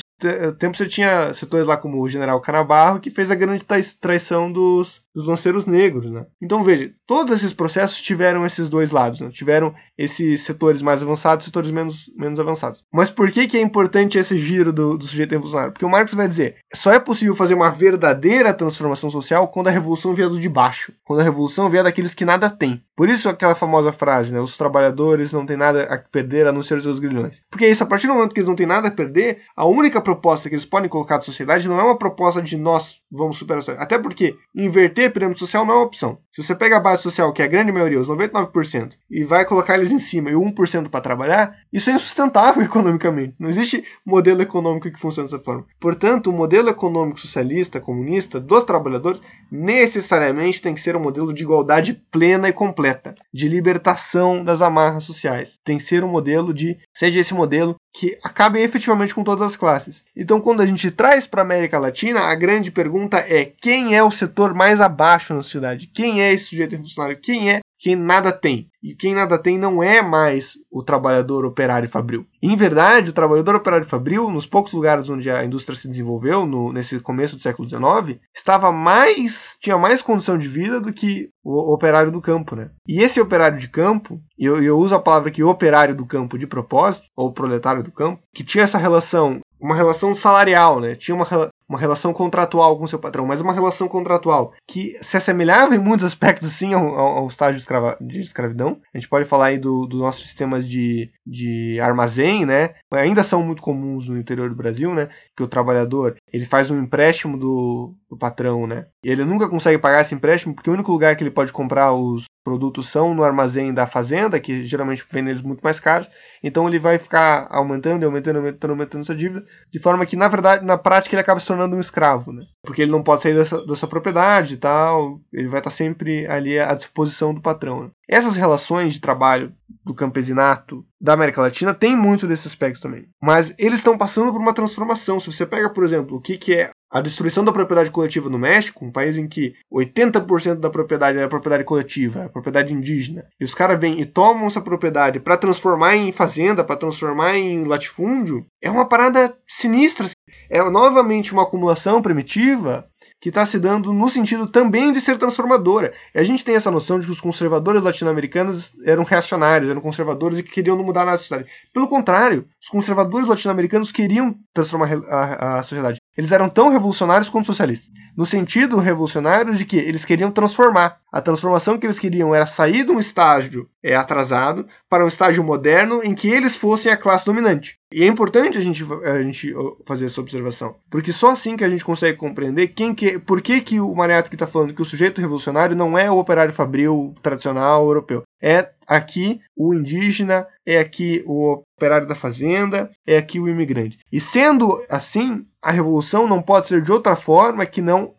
tempo você tinha setores lá como o general Canabarro, que fez a grande traição dos, dos lanceiros negros. Né? Então veja, todos esses processos tiveram esses dois lados, né? tiveram esses setores mais avançados setores menos, menos avançados. Mas por que, que é importante esse giro do, do sujeito revolucionário? Porque o Marx vai dizer, só é possível fazer uma verdadeira transformação social quando a revolução vier do de baixo, quando a revolução vier daqueles que nada têm. Por isso aquela famosa frase, né? os trabalhadores não têm nada a perder a não ser os seus grilhões. Porque isso, a partir do momento que eles não têm nada a perder, a única proposta que eles podem colocar da sociedade não é uma proposta de nós vamos superar sociedade. Até porque inverter a pirâmide social não é uma opção. Se você pega a base social, que é a grande maioria, os 99%, e vai colocar eles em cima e 1% para trabalhar, isso é insustentável economicamente. Não existe modelo econômico que funcione dessa forma. Portanto, o modelo econômico socialista, comunista, dos trabalhadores, necessariamente tem que ser um modelo de igualdade plena e completa, de libertação das amarras sociais. Tem que ser um modelo de, seja esse modelo que acabe efetivamente com todas as classes. Então, quando a gente traz para a América Latina, a grande pergunta é quem é o setor mais abaixo na sociedade? Quem é esse sujeito revolucionário? Quem é quem nada tem? E quem nada tem não é mais o trabalhador operário fabril. Em verdade, o trabalhador operário fabril, nos poucos lugares onde a indústria se desenvolveu, no, nesse começo do século XIX, estava mais tinha mais condição de vida do que o operário do campo, né? E esse operário de campo, e eu, eu uso a palavra aqui operário do campo de propósito, ou proletário do campo, que tinha essa relação uma relação salarial, né? Tinha uma, uma relação contratual com seu patrão, mas uma relação contratual que se assemelhava em muitos aspectos, sim, ao, ao estágio de, escrava, de, escravidão. A gente pode falar aí dos do nossos sistemas de, de armazém, né? Ainda são muito comuns no interior do Brasil, né? Que o trabalhador ele faz um empréstimo do, do patrão, né? E ele nunca consegue pagar esse empréstimo porque o único lugar que ele pode comprar os produtos são no armazém da fazenda, que geralmente vende eles muito mais caros. Então ele vai ficar aumentando, aumentando, aumentando, aumentando essa dívida, de forma que na verdade, na prática ele acaba se tornando um escravo, né? Porque ele não pode sair dessa propriedade e tal, ele vai estar sempre ali à disposição do patrão. Né? Essas relações de trabalho do campesinato da América Latina tem muito desse aspecto também. Mas eles estão passando por uma transformação. Se você pega, por exemplo, o que, que é a destruição da propriedade coletiva no México, um país em que 80% da propriedade é propriedade coletiva, é propriedade indígena, e os caras vêm e tomam essa propriedade para transformar em fazenda, para transformar em latifúndio, é uma parada sinistra. É novamente uma acumulação primitiva que está se dando no sentido também de ser transformadora. E a gente tem essa noção de que os conservadores latino-americanos eram reacionários, eram conservadores e que queriam não mudar nada da sociedade. Pelo contrário, os conservadores latino-americanos queriam transformar a, a, sociedade. Eles eram tão revolucionários quanto socialistas. No sentido revolucionário de que eles queriam transformar. A transformação que eles queriam era sair de um estágio é, atrasado para um estágio moderno em que eles fossem a classe dominante. E é importante a gente, a gente fazer essa observação, porque só assim que a gente consegue compreender quem que, por que, que o Mariátegui está falando que o sujeito revolucionário não é o operário fabril tradicional europeu. É aqui o indígena, é aqui o operário da fazenda, é aqui o imigrante. E sendo assim, a revolução não pode ser de outra forma que não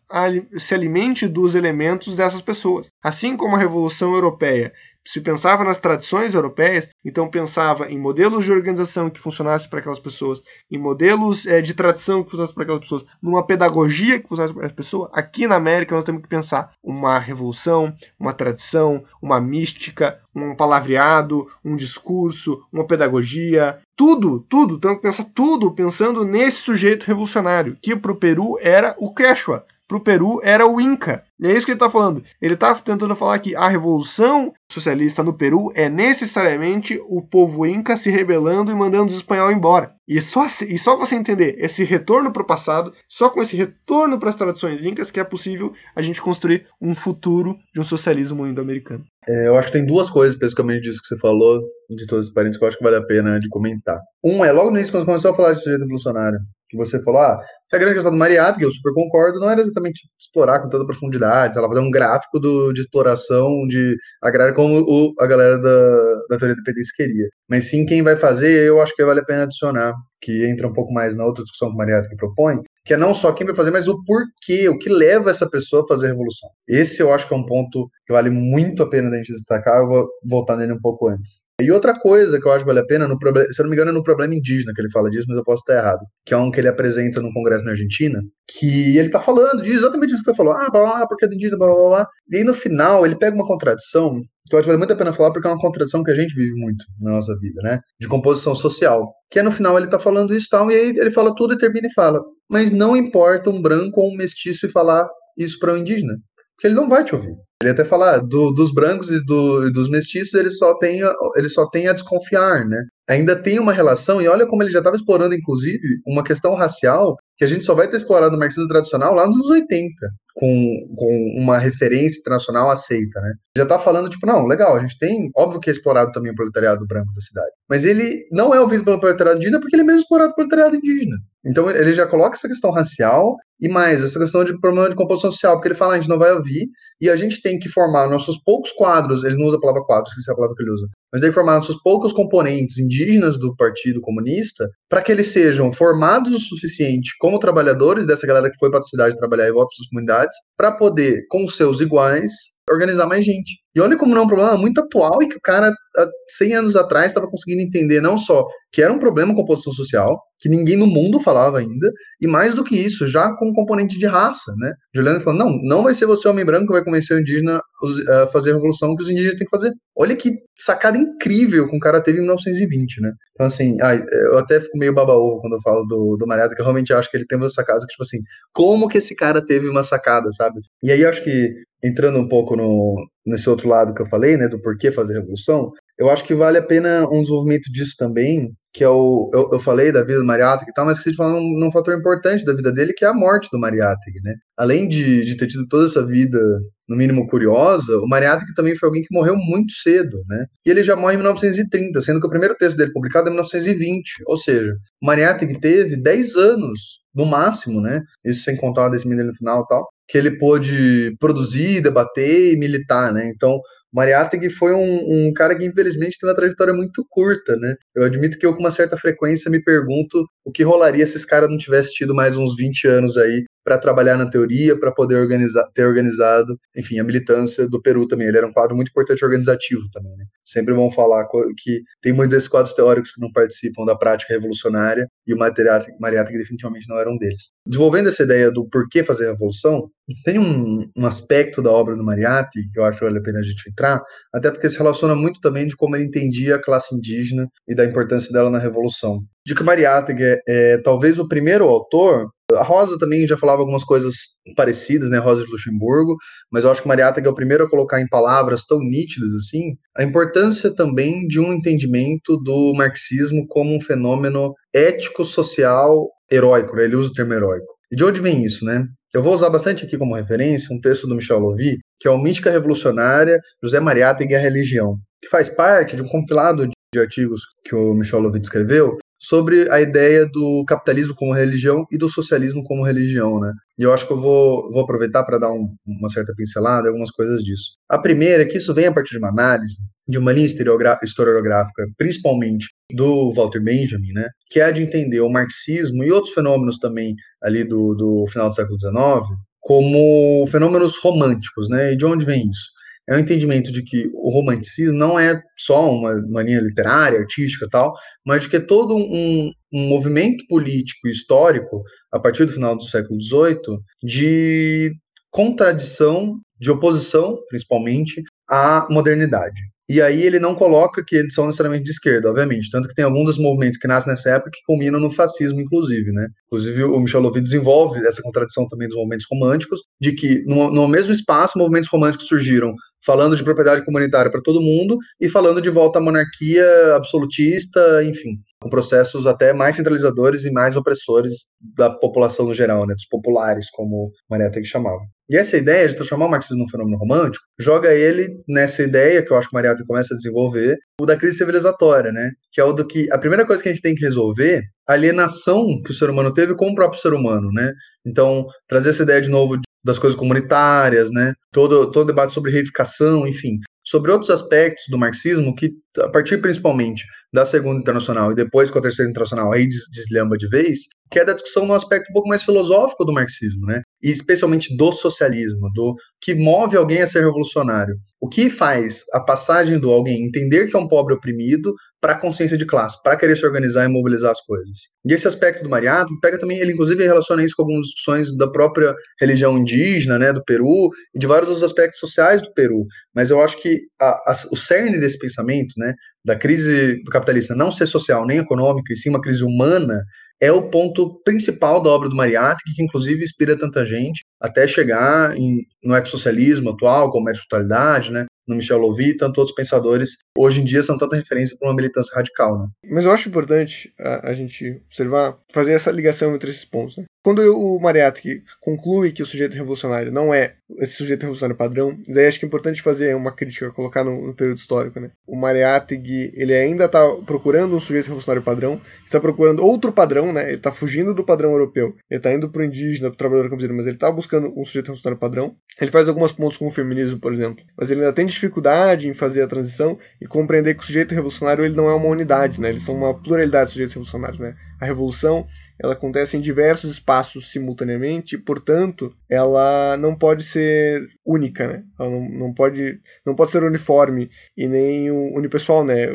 se alimente dos elementos dessas pessoas. Assim como a revolução europeia se pensava nas tradições europeias, então pensava em modelos de organização que funcionassem para aquelas pessoas, em modelos é, de tradição que funcionassem para aquelas pessoas, numa pedagogia que funcionasse para aquelas pessoas. Aqui na América nós temos que pensar uma revolução, uma tradição, uma mística, um palavreado, um discurso, uma pedagogia, tudo, tudo, temos que pensar tudo pensando nesse sujeito revolucionário, que para o Peru era o Quechua para o Peru era o Inca. E é isso que ele está falando. Ele está tentando falar que a revolução socialista no Peru é necessariamente o povo Inca se rebelando e mandando os espanhóis embora. E só, e só você entender esse retorno para o passado, só com esse retorno para as tradições incas, que é possível a gente construir um futuro de um socialismo indo-americano. É, eu acho que tem duas coisas, especificamente disso que você falou, de todos os parentes, que eu acho que vale a pena de comentar. Um é, logo no início, quando você começou a falar de sujeito revolucionário, que você falou, ah, a grande questão do Mariato, que eu super concordo, não era exatamente explorar com toda profundidade, lá, fazer um gráfico do, de exploração de agrária como o, a galera da, da teoria do dependência queria. Mas sim, quem vai fazer, eu acho que vale a pena adicionar, que entra um pouco mais na outra discussão que o Mariato que propõe, que é não só quem vai fazer, mas o porquê, o que leva essa pessoa a fazer a revolução. Esse eu acho que é um ponto que vale muito a pena a gente destacar, eu vou voltar nele um pouco antes. E outra coisa que eu acho que vale a pena, no se eu não me engano é no problema indígena que ele fala disso, mas eu posso estar errado, que é um que ele apresenta no Congresso na Argentina, que ele tá falando de exatamente isso que você falou, ah, blá, blá, porque é indígena, blá, blá, blá. E aí no final ele pega uma contradição que eu acho que vale muito a pena falar porque é uma contradição que a gente vive muito na nossa vida, né? De composição social. Que é no final ele tá falando isso e tal, e aí ele fala tudo e termina e fala. Mas não importa um branco ou um mestiço e falar isso para um indígena. Porque ele não vai te ouvir. Ele até fala ah, do, dos brancos e, do, dos mestiços, ele só, tem, ele só tem a desconfiar, né? Ainda tem uma relação, e olha como ele já estava explorando, inclusive, uma questão racial que a gente só vai ter explorado no marxismo tradicional lá nos anos 80 com, com uma referência internacional aceita, né? Já está falando, tipo, não, legal, a gente tem, óbvio que é explorado também o proletariado branco da cidade, mas ele não é ouvido pelo proletariado indígena porque ele é mesmo explorado pelo proletariado indígena. Então ele já coloca essa questão racial e mais, essa questão de problema de composição social, porque ele fala, a gente não vai ouvir e a gente tem que formar nossos poucos quadros, ele não usa a palavra quadros, que é a palavra que ele usa, mas tem que formar nossos poucos componentes indígenas do Partido Comunista para que eles sejam formados o suficiente como trabalhadores dessa galera que foi para a cidade trabalhar e volta para as comunidades, para poder, com seus iguais, organizar mais gente. E olha como não é um problema muito atual e que o cara, há 100 anos atrás, estava conseguindo entender não só que era um problema com a composição social, que ninguém no mundo falava ainda, e mais do que isso, já com um componente de raça, né? Juliano falando, não, não vai ser você, homem branco, que vai convencer o indígena a fazer a revolução que os indígenas têm que fazer. Olha que sacada incrível que o cara teve em 1920, né? Então, assim, ai, eu até fico meio baba-ovo quando eu falo do, do Mariata, que eu realmente acho que ele tem uma sacada que, tipo assim, como que esse cara teve uma sacada, sabe? E aí eu acho que, entrando um pouco no, nesse outro lado que eu falei, né, do porquê fazer revolução, eu acho que vale a pena um desenvolvimento disso também, que é o. Eu, eu falei da vida do Mariátegui e tal, mas esqueci de falar num, fator importante da vida dele, que é a morte do Mariátegui, né? Além de, de ter tido toda essa vida, no mínimo curiosa, o Mariátegui também foi alguém que morreu muito cedo, né? E ele já morre em 1930, sendo que o primeiro texto dele publicado é em 1920. Ou seja, o Mariátegui teve 10 anos, no máximo, né? Isso sem contar o desse no final e tal, que ele pôde produzir, debater e militar, né? Então, Mariátegui foi um, um, cara que infelizmente tem uma trajetória muito curta, né? Eu admito que eu com uma certa frequência me pergunto o que rolaria se esse cara não tivesse tido mais uns 20 anos aí para trabalhar na teoria, para poder organizar, ter organizado, enfim, a militância do Peru também. Ele era um quadro muito importante organizativo também, né? Sempre vão falar que tem muitos desses quadros teóricos que não participam da prática revolucionária e o Mariátegui definitivamente não era um deles. Desenvolvendo essa ideia do porquê fazer a revolução, tem um, um aspecto da obra do Mariátegui que eu acho que vale a pena a gente entrar, até porque se relaciona muito também de como ele entendia a classe indígena e da importância dela na revolução. De que Mariátegui é, é talvez o primeiro autor a Rosa também já falava algumas coisas parecidas, né, Rosa de Luxemburgo, mas eu acho que Mariátegui é o primeiro a colocar em palavras tão nítidas assim a importância também de um entendimento do marxismo como um fenômeno ético-social heróico, né? ele usa o termo heróico. E de onde vem isso, né? Eu vou usar bastante aqui como referência um texto do Michel Lovy, que é o Mística Revolucionária, José Mariátegui e a Religião, que faz parte de um compilado de artigos que o Michel Lovy escreveu sobre a ideia do capitalismo como religião e do socialismo como religião, né? E eu acho que eu vou, vou aproveitar para dar um, uma certa pincelada, algumas coisas disso. A primeira é que isso vem a partir de uma análise de uma linha historiográfica, principalmente do Walter Benjamin, né? Que é de entender o marxismo e outros fenômenos também ali do, do final do século XIX como fenômenos românticos, né? E de onde vem isso? É o entendimento de que o romanticismo não é só uma, uma linha literária, artística tal, mas de que é todo um, um movimento político e histórico, a partir do final do século XVIII, de contradição, de oposição, principalmente, à modernidade. E aí ele não coloca que eles são necessariamente de esquerda, obviamente. Tanto que tem alguns dos movimentos que nascem nessa época que culminam no fascismo, inclusive, né? Inclusive o Michel Lovy desenvolve essa contradição também dos movimentos românticos, de que no, no mesmo espaço movimentos românticos surgiram falando de propriedade comunitária para todo mundo e falando de volta à monarquia absolutista, enfim, com processos até mais centralizadores e mais opressores da população no geral, né, dos populares, como Maria que chamava. E essa ideia de transformar o marxismo num fenômeno romântico joga ele nessa ideia que eu acho que Maria começa a desenvolver, o da crise civilizatória, né? Que é o do que a primeira coisa que a gente tem que resolver, a alienação que o ser humano teve com o próprio ser humano, né? Então, trazer essa ideia de novo das coisas comunitárias, né? Todo, todo debate sobre reificação, enfim, sobre outros aspectos do marxismo que, a partir principalmente da Segunda Internacional e depois com a Terceira Internacional, aí deslamba de vez, que é da discussão no aspecto um pouco mais filosófico do marxismo, né? E especialmente do socialismo, do que move alguém a ser revolucionário. O que faz a passagem do alguém entender que é um pobre oprimido para a consciência de classe, para querer se organizar e mobilizar as coisas. E esse aspecto do Mariátegui pega também, ele inclusive relaciona isso com algumas discussões da própria religião indígena, né, do Peru, e de vários dos aspectos sociais do Peru. Mas eu acho que a, a, o cerne desse pensamento, né, da crise do capitalista não ser social nem econômica, e sim uma crise humana, é o ponto principal da obra do Mariátegui, que inclusive inspira tanta gente, até chegar em, no ecossocialismo atual, como é a totalidade, né? No Michel Lovy e tantos outros pensadores, hoje em dia são tanta referência para uma militância radical. Né? Mas eu acho importante a, a, gente observar, fazer essa ligação entre esses pontos. Né? Quando o Mariátegui conclui que o sujeito revolucionário não é esse sujeito revolucionário padrão, daí acho que é importante fazer uma crítica, colocar no, no período histórico. Né? O Mariátegui, ele ainda está procurando um sujeito revolucionário padrão, está procurando outro padrão, né? ele está fugindo do padrão europeu, ele está indo para o indígena, para o trabalhador campesino, mas ele está buscando um sujeito revolucionário padrão. Ele faz alguns pontos com o feminismo, por exemplo, mas ele ainda tem dificuldade em fazer a transição e compreender que o sujeito revolucionário ele não é uma unidade, né? eles são uma pluralidade de sujeitos revolucionários. Né? A revolução ela acontece em diversos espaços simultaneamente, portanto, ela não pode ser única, né? Ela não, não, pode, não pode ser uniforme e nem unipessoal, né?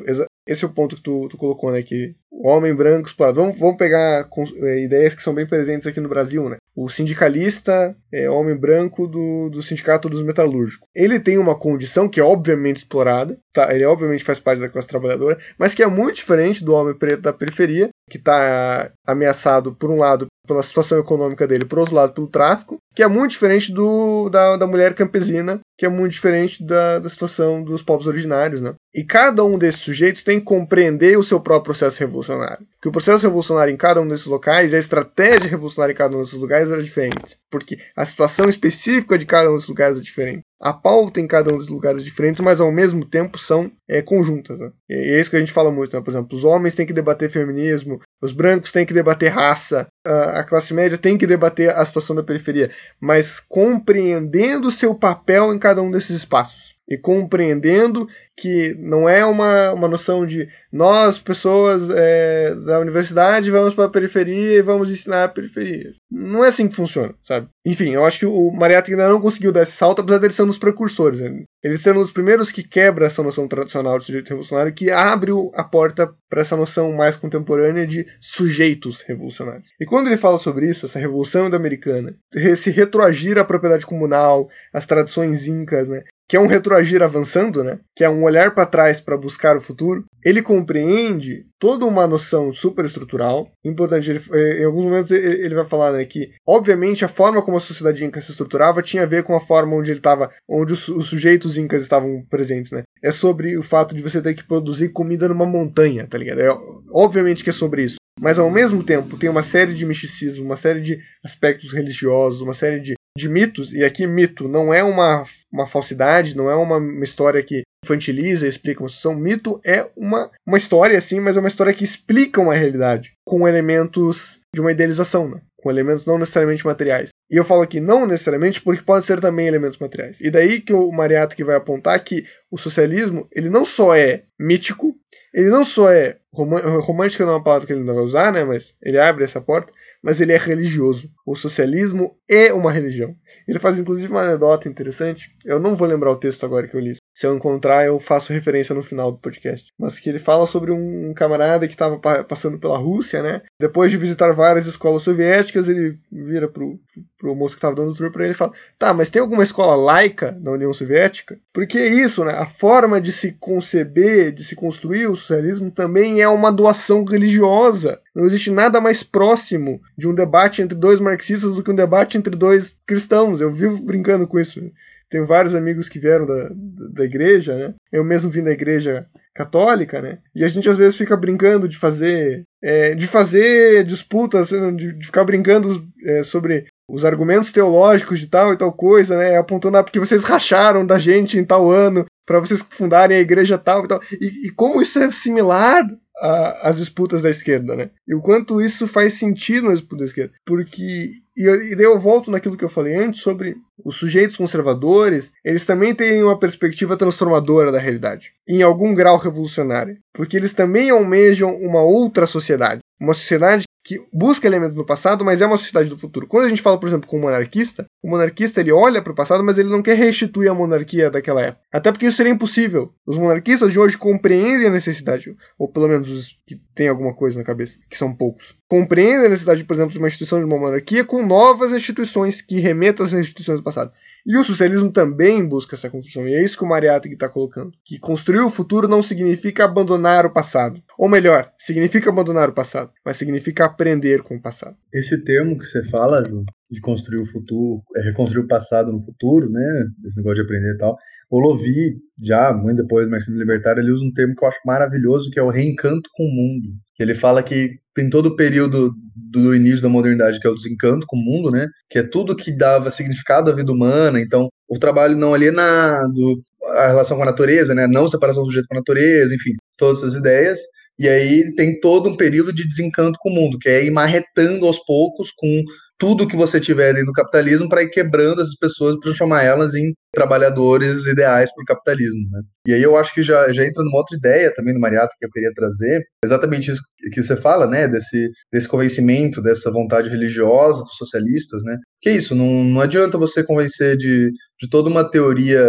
Esse é o ponto que tu, tu colocou, né? Que o homem branco explorado. Vamos, vamos pegar com, é, ideias que são bem presentes aqui no Brasil, né? O sindicalista é homem branco do, do sindicato dos metalúrgicos. Ele tem uma condição que é obviamente explorada, tá? ele obviamente faz parte da classe trabalhadora, mas que é muito diferente do homem preto da periferia, que está ameaçado, por um lado, pela situação econômica dele, por outro lado, pelo tráfico, que é muito diferente do, da, da mulher campesina, que é muito diferente da, da situação dos povos originários. Né? E cada um desses sujeitos tem que compreender o seu próprio processo revolucionário. Que o processo revolucionário em cada um desses locais, a estratégia revolucionária em cada um desses lugares era diferente. Porque a situação específica de cada um desses lugares é diferente. A pauta em cada um dos lugares é diferente, mas ao mesmo tempo são é, conjuntas. Né? E é isso que a gente fala muito. Né? Por exemplo, os homens têm que debater feminismo, os brancos têm que debater raça, a classe média tem que debater a situação da periferia, mas compreendendo seu papel em cada um desses espaços. E compreendendo que não é uma, uma noção de nós, pessoas é, da universidade, vamos para a periferia e vamos ensinar a periferia. Não é assim que funciona, sabe? Enfim, eu acho que o Mariatti ainda não conseguiu dar esse salto, apesar dele ser um dos precursores. Né? Ele sendo um dos primeiros que quebra essa noção tradicional de sujeito revolucionário, que abre a porta para essa noção mais contemporânea de sujeitos revolucionários. E quando ele fala sobre isso, essa revolução americana, se retroagir à propriedade comunal, às tradições incas, né? Que é um retroagir avançando, né? Que é um olhar para trás para buscar o futuro. Ele compreende toda uma noção superestrutural. Importante, ele, eh, em alguns momentos ele vai falar né, que, obviamente, a forma como a sociedade inca se estruturava tinha a ver com a forma onde ele estava, onde os, os, sujeitos incas estavam presentes, né? É sobre o fato de você ter que produzir comida numa montanha, tá ligado? É, obviamente que é sobre isso. Mas ao mesmo tempo tem uma série de misticismo, uma série de aspectos religiosos, uma série de de mitos, e aqui mito não é uma, uma falsidade, não é uma, uma história que infantiliza, explica uma situação. Mito é uma, uma história, assim, mas é uma história que explica uma realidade com elementos de uma idealização, né? Com elementos não necessariamente materiais. E eu falo aqui não necessariamente porque pode ser também elementos materiais. E daí que o Mariatti vai apontar que o socialismo ele não só é mítico, ele não só é romântico, não é uma palavra que ele não vai usar, né? Mas ele abre essa porta mas ele é religioso. O socialismo é uma religião. Ele faz inclusive uma anedota interessante. Eu não vou lembrar o texto agora que eu li. Se eu encontrar, eu faço referência no final do podcast. Mas que ele fala sobre um camarada que estava passando pela Rússia, né? Depois de visitar várias escolas soviéticas, ele vira pro, pro moço que estava dando o tour para ele e fala: Tá, mas tem alguma escola laica na União Soviética? Porque é isso, né? A forma de se conceber, de se construir o socialismo também é uma doação religiosa. Não existe nada mais próximo de um debate entre dois marxistas do que um debate entre dois cristãos. Eu vivo brincando com isso. Tenho vários amigos que vieram da, da igreja, né? Eu mesmo vim da igreja católica, né? E a gente às vezes fica brincando de fazer, é, de fazer disputas, de, de ficar brincando é, sobre os argumentos teológicos de tal e tal coisa, né? Apontando ah, porque vocês racharam da gente em tal ano para vocês fundarem a igreja tal e tal. E, e como isso é similar às disputas da esquerda, né? E o quanto isso faz sentido nas disputas da esquerda. Porque. E, e daí eu volto naquilo que eu falei antes sobre os sujeitos conservadores, eles também têm uma perspectiva transformadora da realidade, em algum grau revolucionária, porque eles também almejam uma outra sociedade, uma sociedade que busca elementos do passado, mas é uma sociedade do futuro. Quando a gente fala, por exemplo, com um monarquista, o monarquista ele olha para o passado, mas ele não quer restituir a monarquia daquela época. Até porque isso seria impossível. Os monarquistas de hoje compreendem a necessidade, ou pelo menos os que têm alguma coisa na cabeça, que são poucos, compreendem a necessidade, por exemplo, de uma instituição de uma monarquia com novas instituições que remetam às instituições do passado. E o socialismo também busca essa construção, e é isso que o Mariátegui está colocando. Que construir o futuro não significa abandonar o passado. Ou melhor, significa abandonar o passado, mas significa aprender com o passado. Esse termo que você fala, Ju, de construir o futuro, é reconstruir o passado no futuro, né? Esse negócio de aprender e tal. O Lovi, já muito depois do Marxismo Libertário, ele usa um termo que eu acho maravilhoso, que é o reencanto com o mundo. Ele fala que tem todo o período do início da modernidade, que é o desencanto com o mundo, né? Que é tudo que dava significado à vida humana. Então, o trabalho não alienado, a relação com a natureza, né? Não separação do sujeito com a natureza, enfim, todas essas ideias. E aí tem todo um período de desencanto com o mundo, que é ir marretando aos poucos com tudo que você tiver dentro do capitalismo para ir quebrando essas pessoas e transformar elas em trabalhadores ideais para o capitalismo. Né? E aí eu acho que já, já entra numa outra ideia também do Mariata que eu queria trazer, exatamente isso que você fala, né, desse, desse convencimento, dessa vontade religiosa dos socialistas, né, que é isso, não, não adianta você convencer de, de toda uma teoria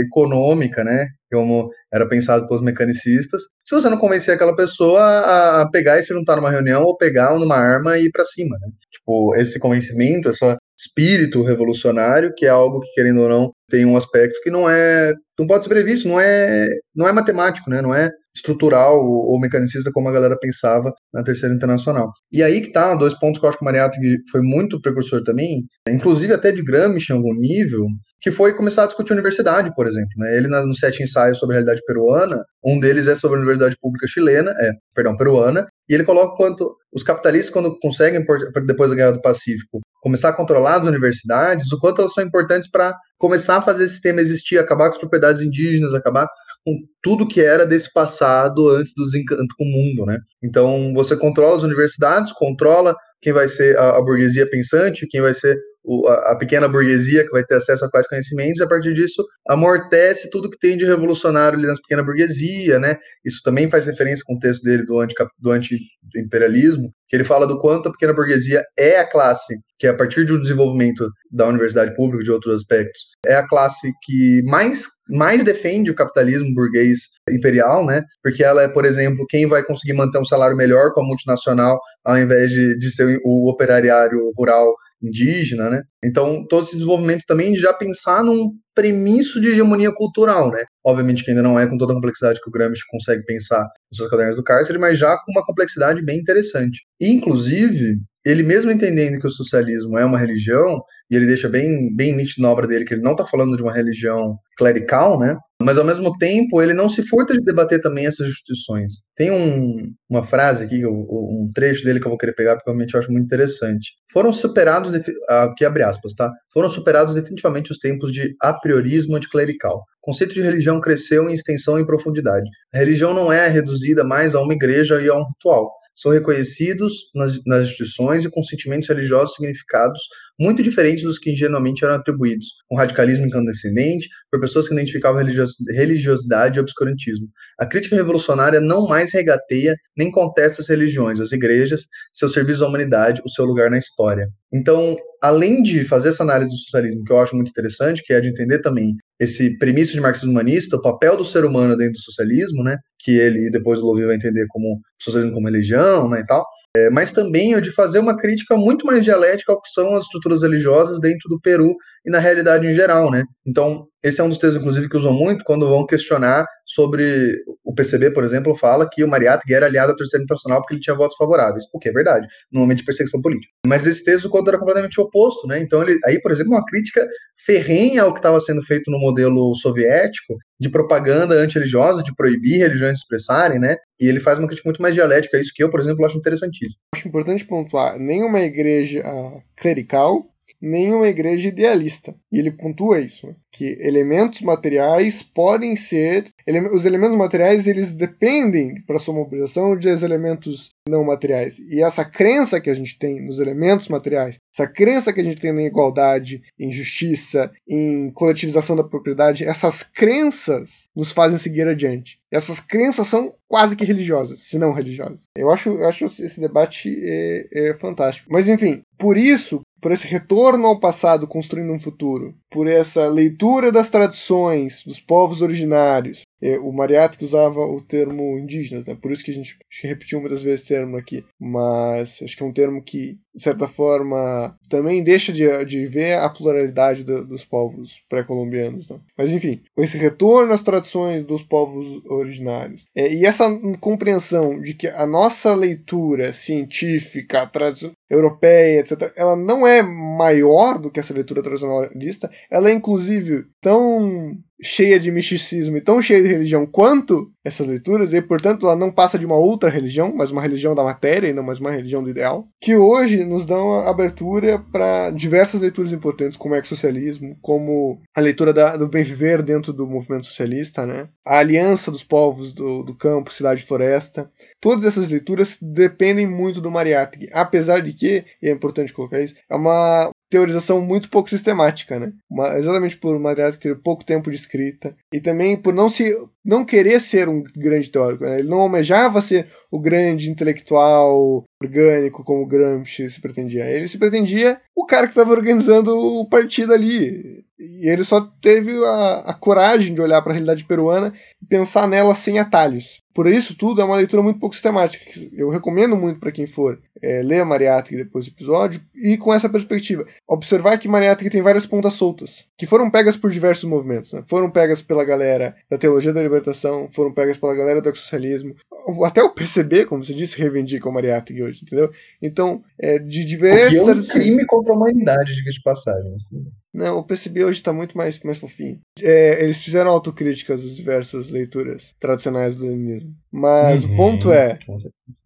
econômica, né, como era pensado pelos mecanicistas, se você não convencer aquela pessoa a, a pegar e se juntar numa reunião ou pegar numa arma e ir para cima, né, tipo, esse convencimento, esse espírito revolucionário, que é algo que, querendo ou não, tem um aspecto que não é, não pode ser previsto, não é, não é matemático, né? Não é estrutural ou, mecanicista como a galera pensava na Terceira Internacional. E aí que tá, dois pontos que eu acho que o Mariátegui foi muito precursor também, inclusive até de Gramsci em algum nível, que foi começar a discutir universidade, por exemplo. Né? Ele, nos sete ensaios sobre a realidade peruana, um deles é sobre a Universidade Pública Chilena, é, perdão, peruana, e ele coloca quanto os capitalistas, quando conseguem, depois da Guerra do Pacífico, começar a controlar as universidades, o quanto elas são importantes para começar a fazer esse sistema existir, acabar com as propriedades indígenas, acabar com tudo que era desse passado antes do desencanto com o mundo, né? Então, você controla as universidades, controla quem vai ser a, a burguesia pensante, quem vai ser o, a, a, pequena burguesia que vai ter acesso a quais conhecimentos, a partir disso amortece tudo que tem de revolucionário ali na pequena burguesia, né? Isso também faz referência com o texto dele do, anti, do anti-imperialismo, que ele fala do quanto a pequena burguesia é a classe que, a partir um desenvolvimento da universidade pública e de outros aspectos, é a classe que mais, mais defende o capitalismo burguês imperial, né? Porque ela é, por exemplo, quem vai conseguir manter um salário melhor com a multinacional ao invés de, de ser o operariário rural indígena, né? Então, todo esse desenvolvimento também já pensar num premisso de hegemonia cultural, né? Obviamente que ainda não é com toda a complexidade que o Gramsci consegue pensar nos seus cadernos do cárcere, mas já com uma complexidade bem interessante. Inclusive, ele mesmo entendendo que o socialismo é uma religião, e ele deixa bem, bem nítido na obra dele que ele não está falando de uma religião clerical, né? Mas ao mesmo tempo ele não se furta de debater também essas instituições. Tem um, uma frase aqui, um trecho dele que eu vou querer pegar porque realmente eu acho muito interessante. Foram superados, aqui abre aspas, tá? Foram superados definitivamente os tempos de a priorismo anticlerical. O conceito de religião cresceu em extensão e profundidade. A religião não é reduzida mais a uma igreja e a um ritual são reconhecidos nas, nas instituições e com sentimentos religiosos significados muito diferentes dos que ingenuamente eram atribuídos, com radicalismo incandescendente, por pessoas que identificavam religiosidade e obscurantismo. A crítica revolucionária não mais regateia nem contesta as religiões, as igrejas, seu serviço à humanidade, o seu lugar na história. Então, além de fazer essa análise do socialismo, que eu acho muito interessante, que é de entender também esse premisso de marxismo humanista, o papel do ser humano dentro do socialismo, né, que ele depois o Louvier vai entender como socialismo como religião, né, e tal, é, mas também o de fazer uma crítica muito mais dialética ao que são as estruturas religiosas dentro do Peru e na realidade em geral, né? Então, esse é um dos textos, inclusive, que usam muito quando vão questionar sobre o PCB, por exemplo, fala que o Mariátegui era aliado à terceira internacional porque ele tinha votos favoráveis, o que é verdade, no momento de perseguição política. Mas esse texto, quando era completamente oposto, né? Então, ele, aí, por exemplo, uma crítica ferrenha ao que estava sendo feito no modelo soviético de propaganda antirreligiosa, de proibir religiões de expressarem, né? E ele faz uma crítica muito mais dialética a isso que eu, por exemplo, acho interessantíssimo. Acho importante pontuar, nenhuma igreja clerical nenhuma igreja idealista. E ele pontua isso, né? que elementos materiais podem ser ele, os elementos materiais eles dependem para sua mobilização de elementos não materiais. E essa crença que a gente tem nos elementos materiais, essa crença que a gente tem na igualdade, em justiça, em coletivização da propriedade, essas crenças nos fazem seguir adiante. Essas crenças são quase que religiosas, se não religiosas. Eu acho, eu acho esse debate é, é fantástico. Mas enfim, por isso, por esse retorno ao passado construindo um futuro, por essa leitura das tradições dos povos originários, é, o Mariátegui usava o termo indígenas, né? por isso que a gente repetiu muitas vezes esse termo aqui, mas acho que é um termo que, de certa forma, também deixa de, de ver a pluralidade do, dos povos pré-colombianos. Né? Mas enfim, esse retorno às tradições dos povos originários é, e essa compreensão de que a nossa leitura científica, europeia, etc., ela não é maior do que essa leitura tradicionalista, ela é inclusive tão cheia de misticismo e tão cheia de religião quanto essas leituras, e portanto ela não passa de uma outra religião, mas uma religião da matéria e não mais uma religião do ideal, que hoje nos dão abertura para diversas leituras importantes, como o ecossocialismo, como a leitura da, do bem viver dentro do movimento socialista, né? a aliança dos povos do, do campo, cidade e floresta. Todas essas leituras dependem muito do Mariátegui, apesar de que, e é importante colocar isso, é uma teorização muito pouco sistemática, né? Uma, exatamente por Mariátegui ter pouco tempo de escrita e também por não se não querer ser um grande teórico. Né? Ele não almejava ser o grande intelectual orgânico como Gramsci se pretendia. Ele se pretendia o cara que estava organizando o partido ali. E ele só teve a, a coragem de olhar para a realidade peruana e pensar nela sem atalhos. Por isso tudo é uma leitura muito pouco sistemática. Eu recomendo muito para quem for é, ler Mariátegui depois do episódio e com essa perspectiva. Observar que Mariátegui tem várias pontas soltas, que foram pegas por diversos movimentos. Né? Foram pegas pela galera da teologia da libertação, foram pegas pela galera do socialismo. Até o PCB, como você disse, reivindica o Mariátegui hoje, entendeu? Então, é, de diversas... O que é um crime contra a humanidade, diga de passagem. Assim. Não, o PCB hoje está muito mais, mais fofinho. É, eles fizeram autocríticas das diversas leituras tradicionais do leninismo. Mas uhum. o ponto é,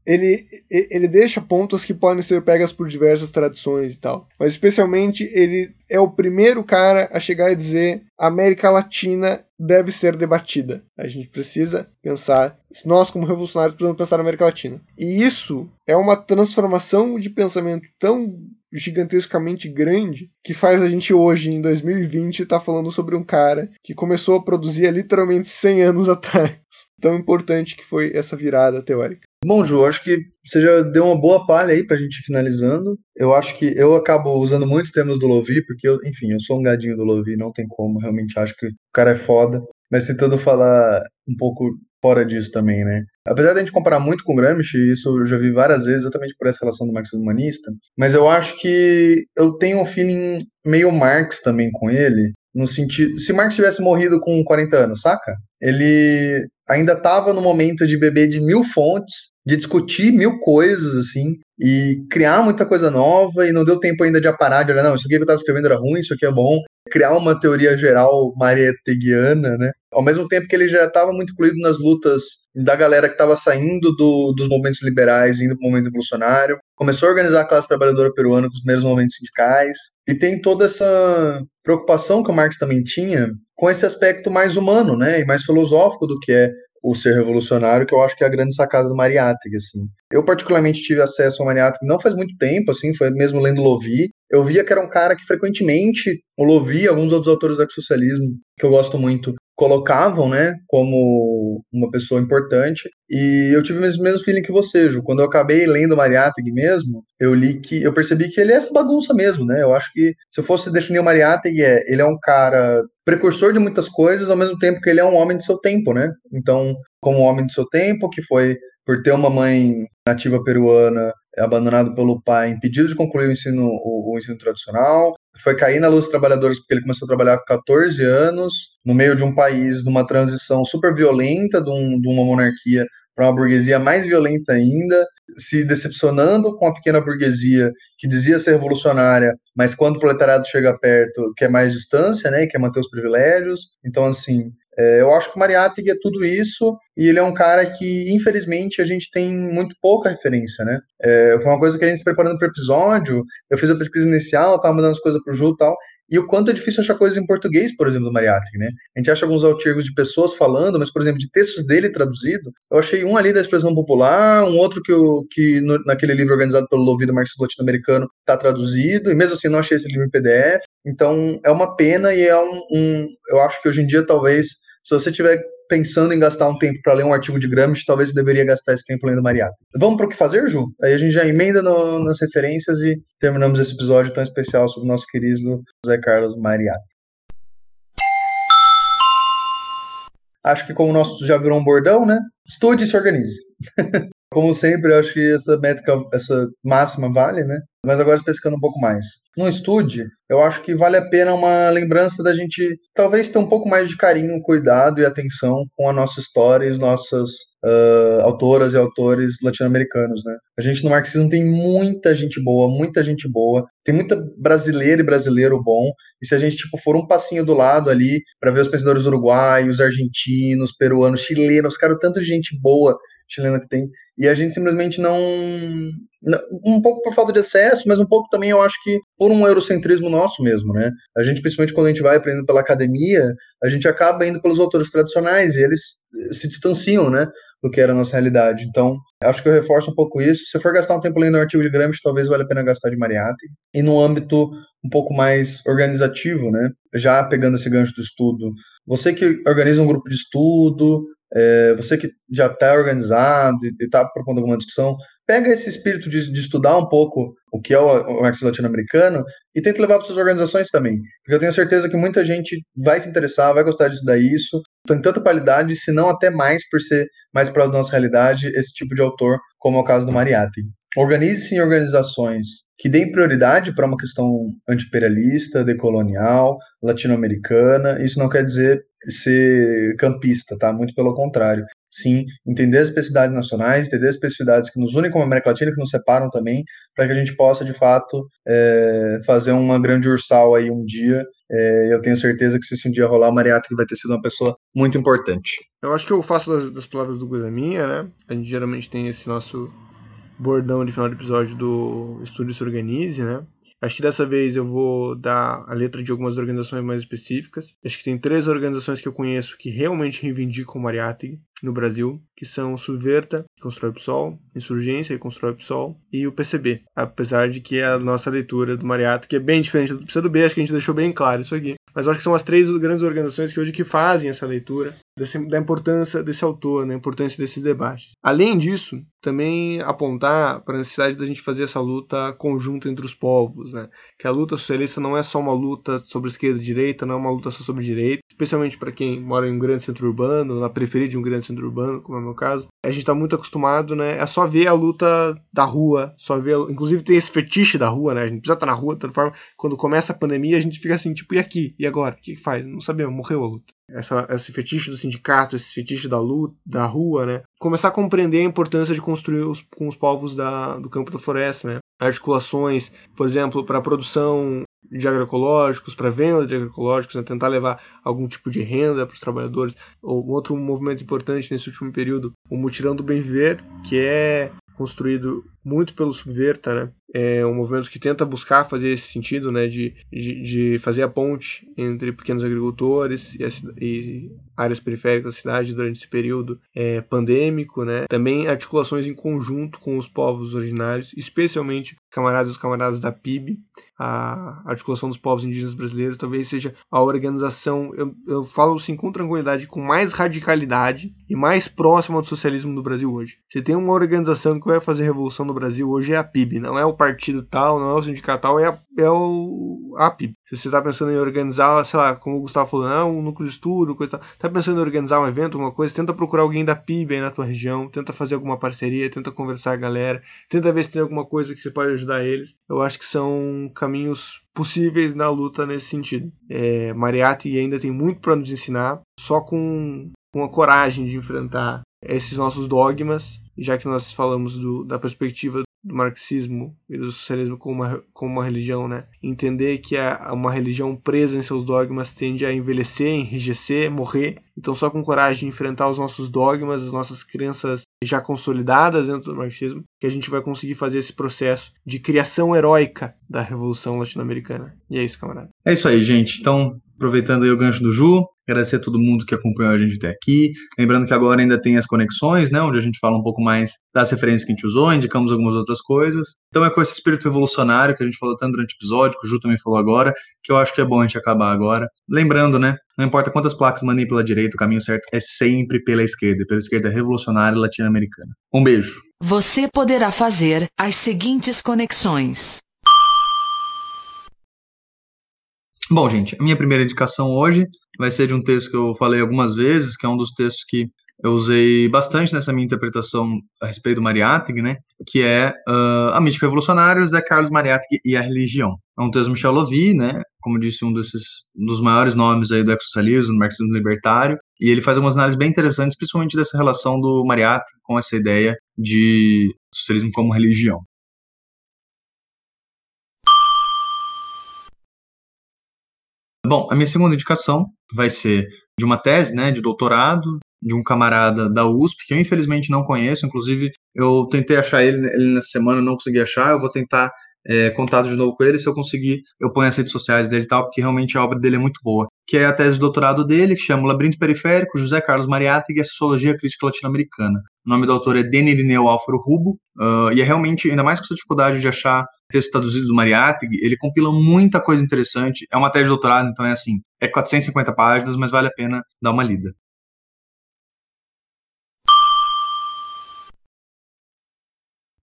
ele, ele deixa pontas que podem ser pegas por diversas tradições e tal. Mas especialmente ele é o primeiro cara a chegar e dizer a América Latina deve ser debatida. A gente precisa pensar, nós como revolucionários precisamos pensar na América Latina. E isso é uma transformação de pensamento tão gigantescamente grande que faz a gente hoje, em 2020, estar tá falando sobre um cara que começou a produzir há literalmente 100 anos atrás. Tão importante que foi essa virada teórica. Bom, Ju, acho que você já deu uma boa palha aí pra gente finalizando. Eu acho que eu acabo usando muitos termos do Lovi, porque, eu, enfim, eu sou um gadinho do Lovi, não tem como, realmente acho que o cara é foda. Mas tentando falar um pouco fora disso também, né? Apesar de a gente comparar muito com Gramsci, isso eu já vi várias vezes, exatamente por essa relação do marxismo humanista, mas eu acho que eu tenho um feeling meio Marx também com ele, no sentido, se Marx tivesse morrido com 40 anos, saca? Ele ainda estava no momento de beber de mil fontes, de discutir mil coisas, assim, e criar muita coisa nova, e não deu tempo ainda de parar de olhar, não, isso aqui que eu estava escrevendo era ruim, isso aqui é bom, criar uma teoria geral marieteguiana, né? Ao mesmo tempo que ele já estava muito incluído nas lutas da galera que estava saindo do, dos movimentos liberais, indo para o movimento revolucionário, começou a organizar a classe trabalhadora peruana com os primeiros movimentos sindicais, e tem toda essa preocupação que o Marx também tinha com esse aspecto mais humano, né, e mais filosófico do que é o ser revolucionário, que eu acho que é a grande sacada do Mariátegui, assim. Eu particularmente tive acesso ao Mariátegui não faz muito tempo, assim, foi mesmo lendo Lovi. Eu via que era um cara que frequentemente, o Lovi, alguns outros autores do socialismo que eu gosto muito, colocavam, né, como uma pessoa importante. E eu tive o mesmo, mesmo feeling que você, Ju. Quando eu acabei lendo Mariátegui mesmo, eu li que eu percebi que ele é essa bagunça mesmo, né? Eu acho que se eu fosse definir o Mariátegui, é, ele é um cara precursor de muitas coisas, ao mesmo tempo que ele é um homem de seu tempo, né? Então, como homem de seu tempo, que foi por ter uma mãe nativa peruana abandonado pelo pai, impedido de concluir o ensino, o, o ensino tradicional, foi cair na luz dos trabalhadores porque ele começou a trabalhar com 14 anos, no meio de um país, numa transição super violenta, de, um, de uma monarquia para uma burguesia mais violenta ainda, se decepcionando com a pequena burguesia que dizia ser revolucionária, mas quando o proletariado chega perto, quer mais distância, né, quer manter os privilégios. Então, assim, é, eu acho que o Mariátegui é tudo isso e ele é um cara que, infelizmente, a gente tem muito pouca referência, né? É, foi uma coisa que a gente se preparando para o episódio, eu fiz a pesquisa inicial, estava mandando as coisas para o Ju e tal, e o quanto é difícil achar coisas em português, por exemplo, do Mariátegui, né? A gente acha alguns artigos de pessoas falando, mas, por exemplo, de textos dele traduzido, eu achei um ali da expressão popular, um outro que, eu, que no, naquele livro organizado pelo Louvido Marxismo Latino-Americano está traduzido, e mesmo assim não achei esse livro em PDF. Então, é uma pena e é um, um eu acho que hoje em dia talvez se você estiver pensando em gastar um tempo para ler um artigo de Gramsci, talvez deveria gastar esse tempo lendo Mariátegui. Vamos para o que fazer, Ju? Aí a gente já emenda no, nas referências e terminamos esse episódio tão especial sobre o nosso querido José Carlos Mariátegui. Acho que como o nosso já virou um bordão, né? Estude e se organize. como sempre, eu acho que essa métrica, essa máxima vale, né? mas agora especificando um pouco mais. No estude, eu acho que vale a pena uma lembrança da gente talvez ter um pouco mais de carinho, cuidado e atenção com a nossa história e as nossas uh, autoras e autores latino-americanos, né? A gente no marxismo tem muita gente boa, muita gente boa, tem muita brasileira e brasileiro bom, e se a gente tipo for um passinho do lado ali para ver os pensadores uruguaios, argentinos, peruanos, chilenos, cara, tanto de gente boa chilena que tem, e a gente simplesmente não, um pouco por falta de acesso, mas um pouco também eu acho que por um eurocentrismo nosso mesmo, né? A gente, principalmente quando a gente vai aprendendo pela academia, a gente acaba indo pelos autores tradicionais e eles se distanciam, né? Do que era a nossa realidade. Então, acho que eu reforço um pouco isso. Se for gastar um tempo lendo um artigo de Gramsci, talvez valha a pena gastar de Mariátegui. E no âmbito um pouco mais organizativo, né? Já pegando esse gancho do estudo, você que organiza um grupo de estudo, é, você que já está organizado e está propondo alguma discussão, pega esse espírito de, de, estudar um pouco o que é o, o latino-americano e tenta levar para suas organizações também. Porque eu tenho certeza que muita gente vai se interessar, vai gostar de estudar isso. Tem tanta qualidade, se não até mais, por ser mais próximo da nossa realidade, esse tipo de autor, como é o caso do Mariátegui. Organize-se em organizações que deem prioridade para uma questão antiimperialista, decolonial, latino-americana. Isso não quer dizer ser campista, tá? Muito pelo contrário. Sim, entender as especificidades nacionais, entender as especificidades que nos unem como América Latina, que nos separam também, para que a gente possa, de fato, é, fazer uma grande ursal aí um dia. É, eu tenho certeza que se isso um dia rolar, a que vai ter sido uma pessoa muito importante. Eu acho que eu faço das, das palavras do Coisa Minha, né? A gente geralmente tem esse nosso bordão de final de episódio do Estúdio Se Organize, né? Acho que dessa vez eu vou dar a letra de algumas organizações mais específicas. Acho que tem três organizações que eu conheço que realmente reivindicam o Mariátegui no Brasil, que são Subverta, que constrói o PSOL, Insurgência, que constrói o PSOL, e o PCB. Apesar de que a nossa leitura do Mariátegui é bem diferente do PCdoB, acho que a gente deixou bem claro isso aqui. Mas acho que são as três grandes organizações que hoje que fazem essa leitura da importância desse autor, da importância desse debate. Além disso, também apontar para a necessidade da gente fazer essa luta conjunta entre os povos, né? Que a luta socialista não é só uma luta sobre esquerda e direita, não é uma luta só sobre direita, especialmente para quem mora em um grande centro urbano, na periferia de um grande centro urbano, como é o meu caso. A gente está muito acostumado, né? É só ver a luta da rua, só ver, inclusive tem esse fetiche da rua, né? A gente precisa estar na rua, de toda forma, quando começa a pandemia, a gente fica assim, tipo, e aqui? E agora? O que, que faz? Não sabemos, morreu a luta. Essa, esse fetiche do sindicato, esse fetiche da luta, da rua, né? Começar a compreender a importância de construir os, com os povos da, do campo da floresta, né? Articulações, por exemplo, para a produção de agroecológicos, para venda de agroecológicos, né? tentar levar algum tipo de renda para os trabalhadores. Ou outro movimento importante nesse último período, o mutirão do bem viver, que é construído muito pelo Subverta, né? É um movimento que tenta buscar fazer esse sentido, né? De, de, de fazer a ponte entre pequenos agricultores e, a, e, áreas periféricas da cidade durante esse período é, pandêmico, né? Também articulações em conjunto com os povos originários, especialmente camaradas e camaradas da PIB, a articulação dos povos indígenas brasileiros talvez seja a organização, eu, eu falo assim com tranquilidade, com mais radicalidade e mais próxima do socialismo no Brasil hoje. Você tem uma organização que vai fazer revolução no Brasil hoje é a PIB, não é o partido tal, não é o sindicato tal, é a, é o, a PIB. Se você está pensando em organizar, sei lá, como o Gustavo falou, não, um núcleo de estudo, coisa tal, tá pensando em organizar um evento, alguma coisa, tenta procurar alguém da PIB aí na tua região, tenta fazer alguma parceria, tenta conversar com a galera, tenta ver se tem alguma coisa que você pode ajudar eles. Eu acho que são caminhos possíveis na luta nesse sentido. É, Mariatti ainda tem muito para nos ensinar, só com, com a coragem de enfrentar esses nossos dogmas já que nós falamos do, da perspectiva do marxismo e do socialismo como uma, como uma religião, né? Entender que a, uma religião presa em seus dogmas tende a envelhecer, enrijecer, morrer. Então, só com coragem de enfrentar os nossos dogmas, as nossas crenças já consolidadas dentro do marxismo, que a gente vai conseguir fazer esse processo de criação heróica da Revolução Latino-Americana. E é isso, camarada. É isso aí, gente. Então, aproveitando aí o gancho do Ju, Agradecer a todo mundo que acompanhou a gente até aqui. Lembrando que agora ainda tem as conexões, né, onde a gente fala um pouco mais das referências que a gente usou, indicamos algumas outras coisas. Então é com esse espírito revolucionário que a gente falou tanto durante o episódio, que o Ju também falou agora, que eu acho que é bom a gente acabar agora. Lembrando, né, não importa quantas placas mandem pela direita, o caminho certo é sempre pela esquerda, pela esquerda revolucionária latino-americana. Um beijo. Você poderá fazer as seguintes conexões. Bom, gente, a minha primeira indicação hoje vai ser de um texto que eu falei algumas vezes, que é um dos textos que eu usei bastante nessa minha interpretação a respeito do Mariátegui, né? Que é uh, A Mística Revolucionária, José Carlos Mariátegui e a Religião. É um texto do Michel Lovy, né? Como disse, um desses um dos maiores nomes aí do ecossocialismo, do marxismo libertário. E ele faz algumas análises bem interessantes, principalmente dessa relação do Mariátegui com essa ideia de socialismo como religião. Bom, a minha segunda indicação vai ser de uma tese, né, de doutorado, de um camarada da USP, que eu infelizmente não conheço, inclusive eu tentei achar ele, ele nessa semana, não consegui achar, eu vou tentar é, contato de novo com ele, se eu conseguir, eu ponho as redes sociais dele e tal, porque realmente a obra dele é muito boa. Que é a tese de doutorado dele, que chama O Labirinto Periférico, José Carlos Mariátegui e a Sociologia Crítica Latino-Americana. O nome do autor é Deni Irineu Álvaro Rubo, uh, e é realmente, ainda mais com essa dificuldade de achar texto traduzido do Mariátegui, ele compila muita coisa interessante. É uma tese de doutorado, então é assim, é 450 páginas, mas vale a pena dar uma lida.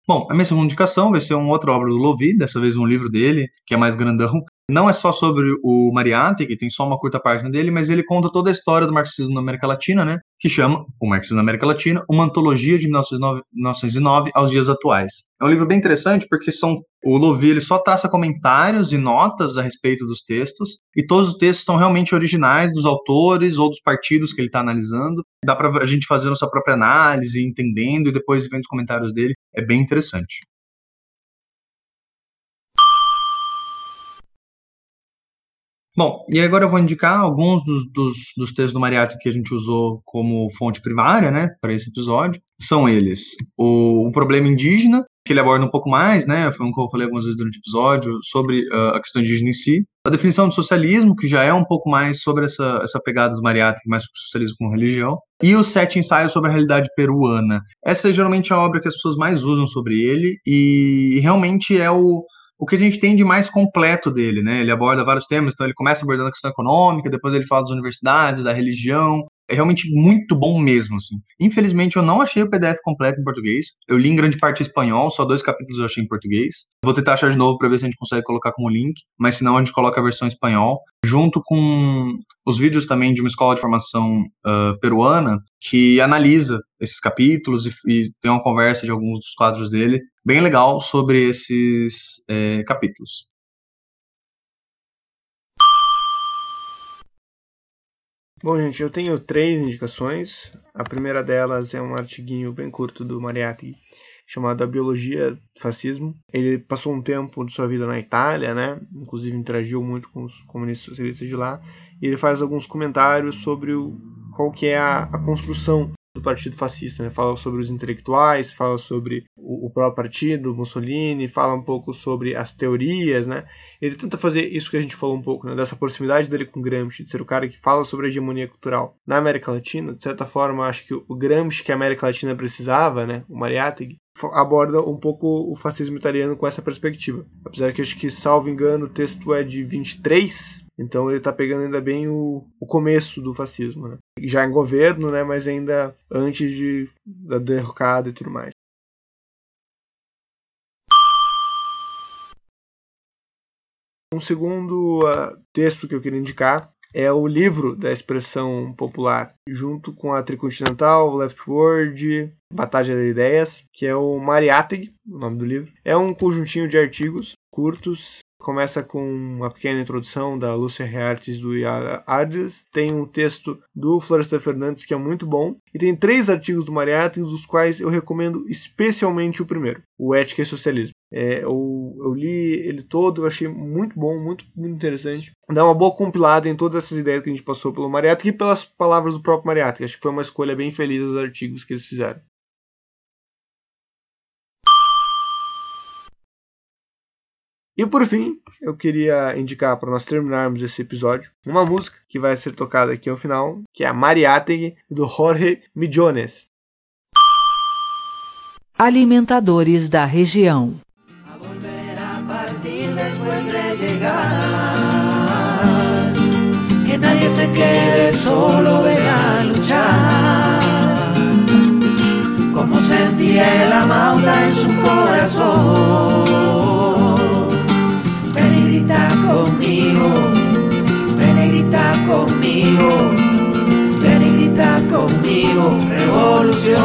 Bom, a minha segunda indicação vai ser uma outra obra do Lovi, dessa vez um livro dele, que é mais grandão, não é só sobre o Mariátegui, que tem só uma curta página dele, mas ele conta toda a história do marxismo na América Latina, né? Que chama O Marxismo na América Latina, uma antologia de 1909, 1909 aos dias atuais. É um livro bem interessante porque são o Lovi ele só traça comentários e notas a respeito dos textos, e todos os textos são realmente originais dos autores ou dos partidos que ele está analisando. Dá para a gente fazer nossa própria análise, entendendo e depois vendo os comentários dele. É bem interessante. Bom, e agora eu vou indicar alguns dos, dos, dos textos do Mariátegui que a gente usou como fonte primária, né, para esse episódio. São eles o, o Problema Indígena, que ele aborda um pouco mais, né? Foi um que eu falei algumas vezes durante o episódio, sobre uh, a questão indígena em si. A definição do socialismo, que já é um pouco mais sobre essa, essa pegada do Mariátegui, mais sobre o socialismo como religião. E os sete ensaios sobre a realidade peruana. Essa é geralmente a obra que as pessoas mais usam sobre ele, e realmente é o, o que a gente tem de mais completo dele, né? Ele aborda vários temas, então ele começa abordando a questão econômica, depois ele fala das universidades, da religião, é realmente muito bom mesmo, assim. Infelizmente, eu não achei o PDF completo em português. Eu li em grande parte em espanhol, só dois capítulos eu achei em português. Vou tentar achar de novo para ver se a gente consegue colocar como link, mas senão a gente coloca a versão em espanhol, junto com os vídeos também de uma escola de formação uh, peruana que analisa esses capítulos e, e, tem uma conversa de alguns dos quadros dele, bem legal sobre esses é, capítulos. Bom, gente, eu tenho três indicações. A primeira delas é um artiguinho bem curto do Mariatti chamado A Biologia do Fascismo. Ele passou um tempo de sua vida na Itália, né? Inclusive interagiu muito com os comunistas socialistas de lá. E ele faz alguns comentários sobre o, qual que é a, a construção do Partido Fascista, né? Fala sobre os intelectuais, fala sobre o, o próprio partido, Mussolini, fala um pouco sobre as teorias, né? Ele tenta fazer isso que a gente falou um pouco, né? Dessa proximidade dele com Gramsci, de ser o cara que fala sobre a hegemonia cultural na América Latina. De certa forma, acho que o Gramsci que a América Latina precisava, né? O Mariátegui, aborda um pouco o fascismo italiano com essa perspectiva. Apesar que acho que, salvo engano, o texto é de 23, então ele está pegando ainda bem o, o começo do fascismo, né? já em governo, né? mas ainda antes de, da derrocada e tudo mais. Um segundo uh, texto que eu queria indicar é o livro da expressão popular, junto com a Tricontinental, Leftward, Batalha das Ideias, que é o Mariátegui, o nome do livro. É um conjuntinho de artigos curtos começa com uma pequena introdução da Lúcia Reartes do Yara Ardes, tem um texto do Florestan Fernandes que é muito bom, e tem três artigos do Mariátegui, dos quais eu recomendo especialmente o primeiro, o Ética e Socialismo. É, eu, eu, li ele todo, eu achei muito bom, muito, muito interessante. Dá uma boa compilada em todas essas ideias que a gente passou pelo Mariátegui e pelas palavras do próprio Mariátegui. Acho que foi uma escolha bem feliz dos artigos que eles fizeram. E por fim, eu queria indicar para nós terminarmos esse episódio uma música que vai ser tocada aqui ao final, que é a Mariátegui do Jorge Millones. Alimentadores da região. Que nadie se quede solo, venga a luchar. Como sentía el amauta en su corazón. conmigo, ven y grita conmigo, ven y grita conmigo, revolución.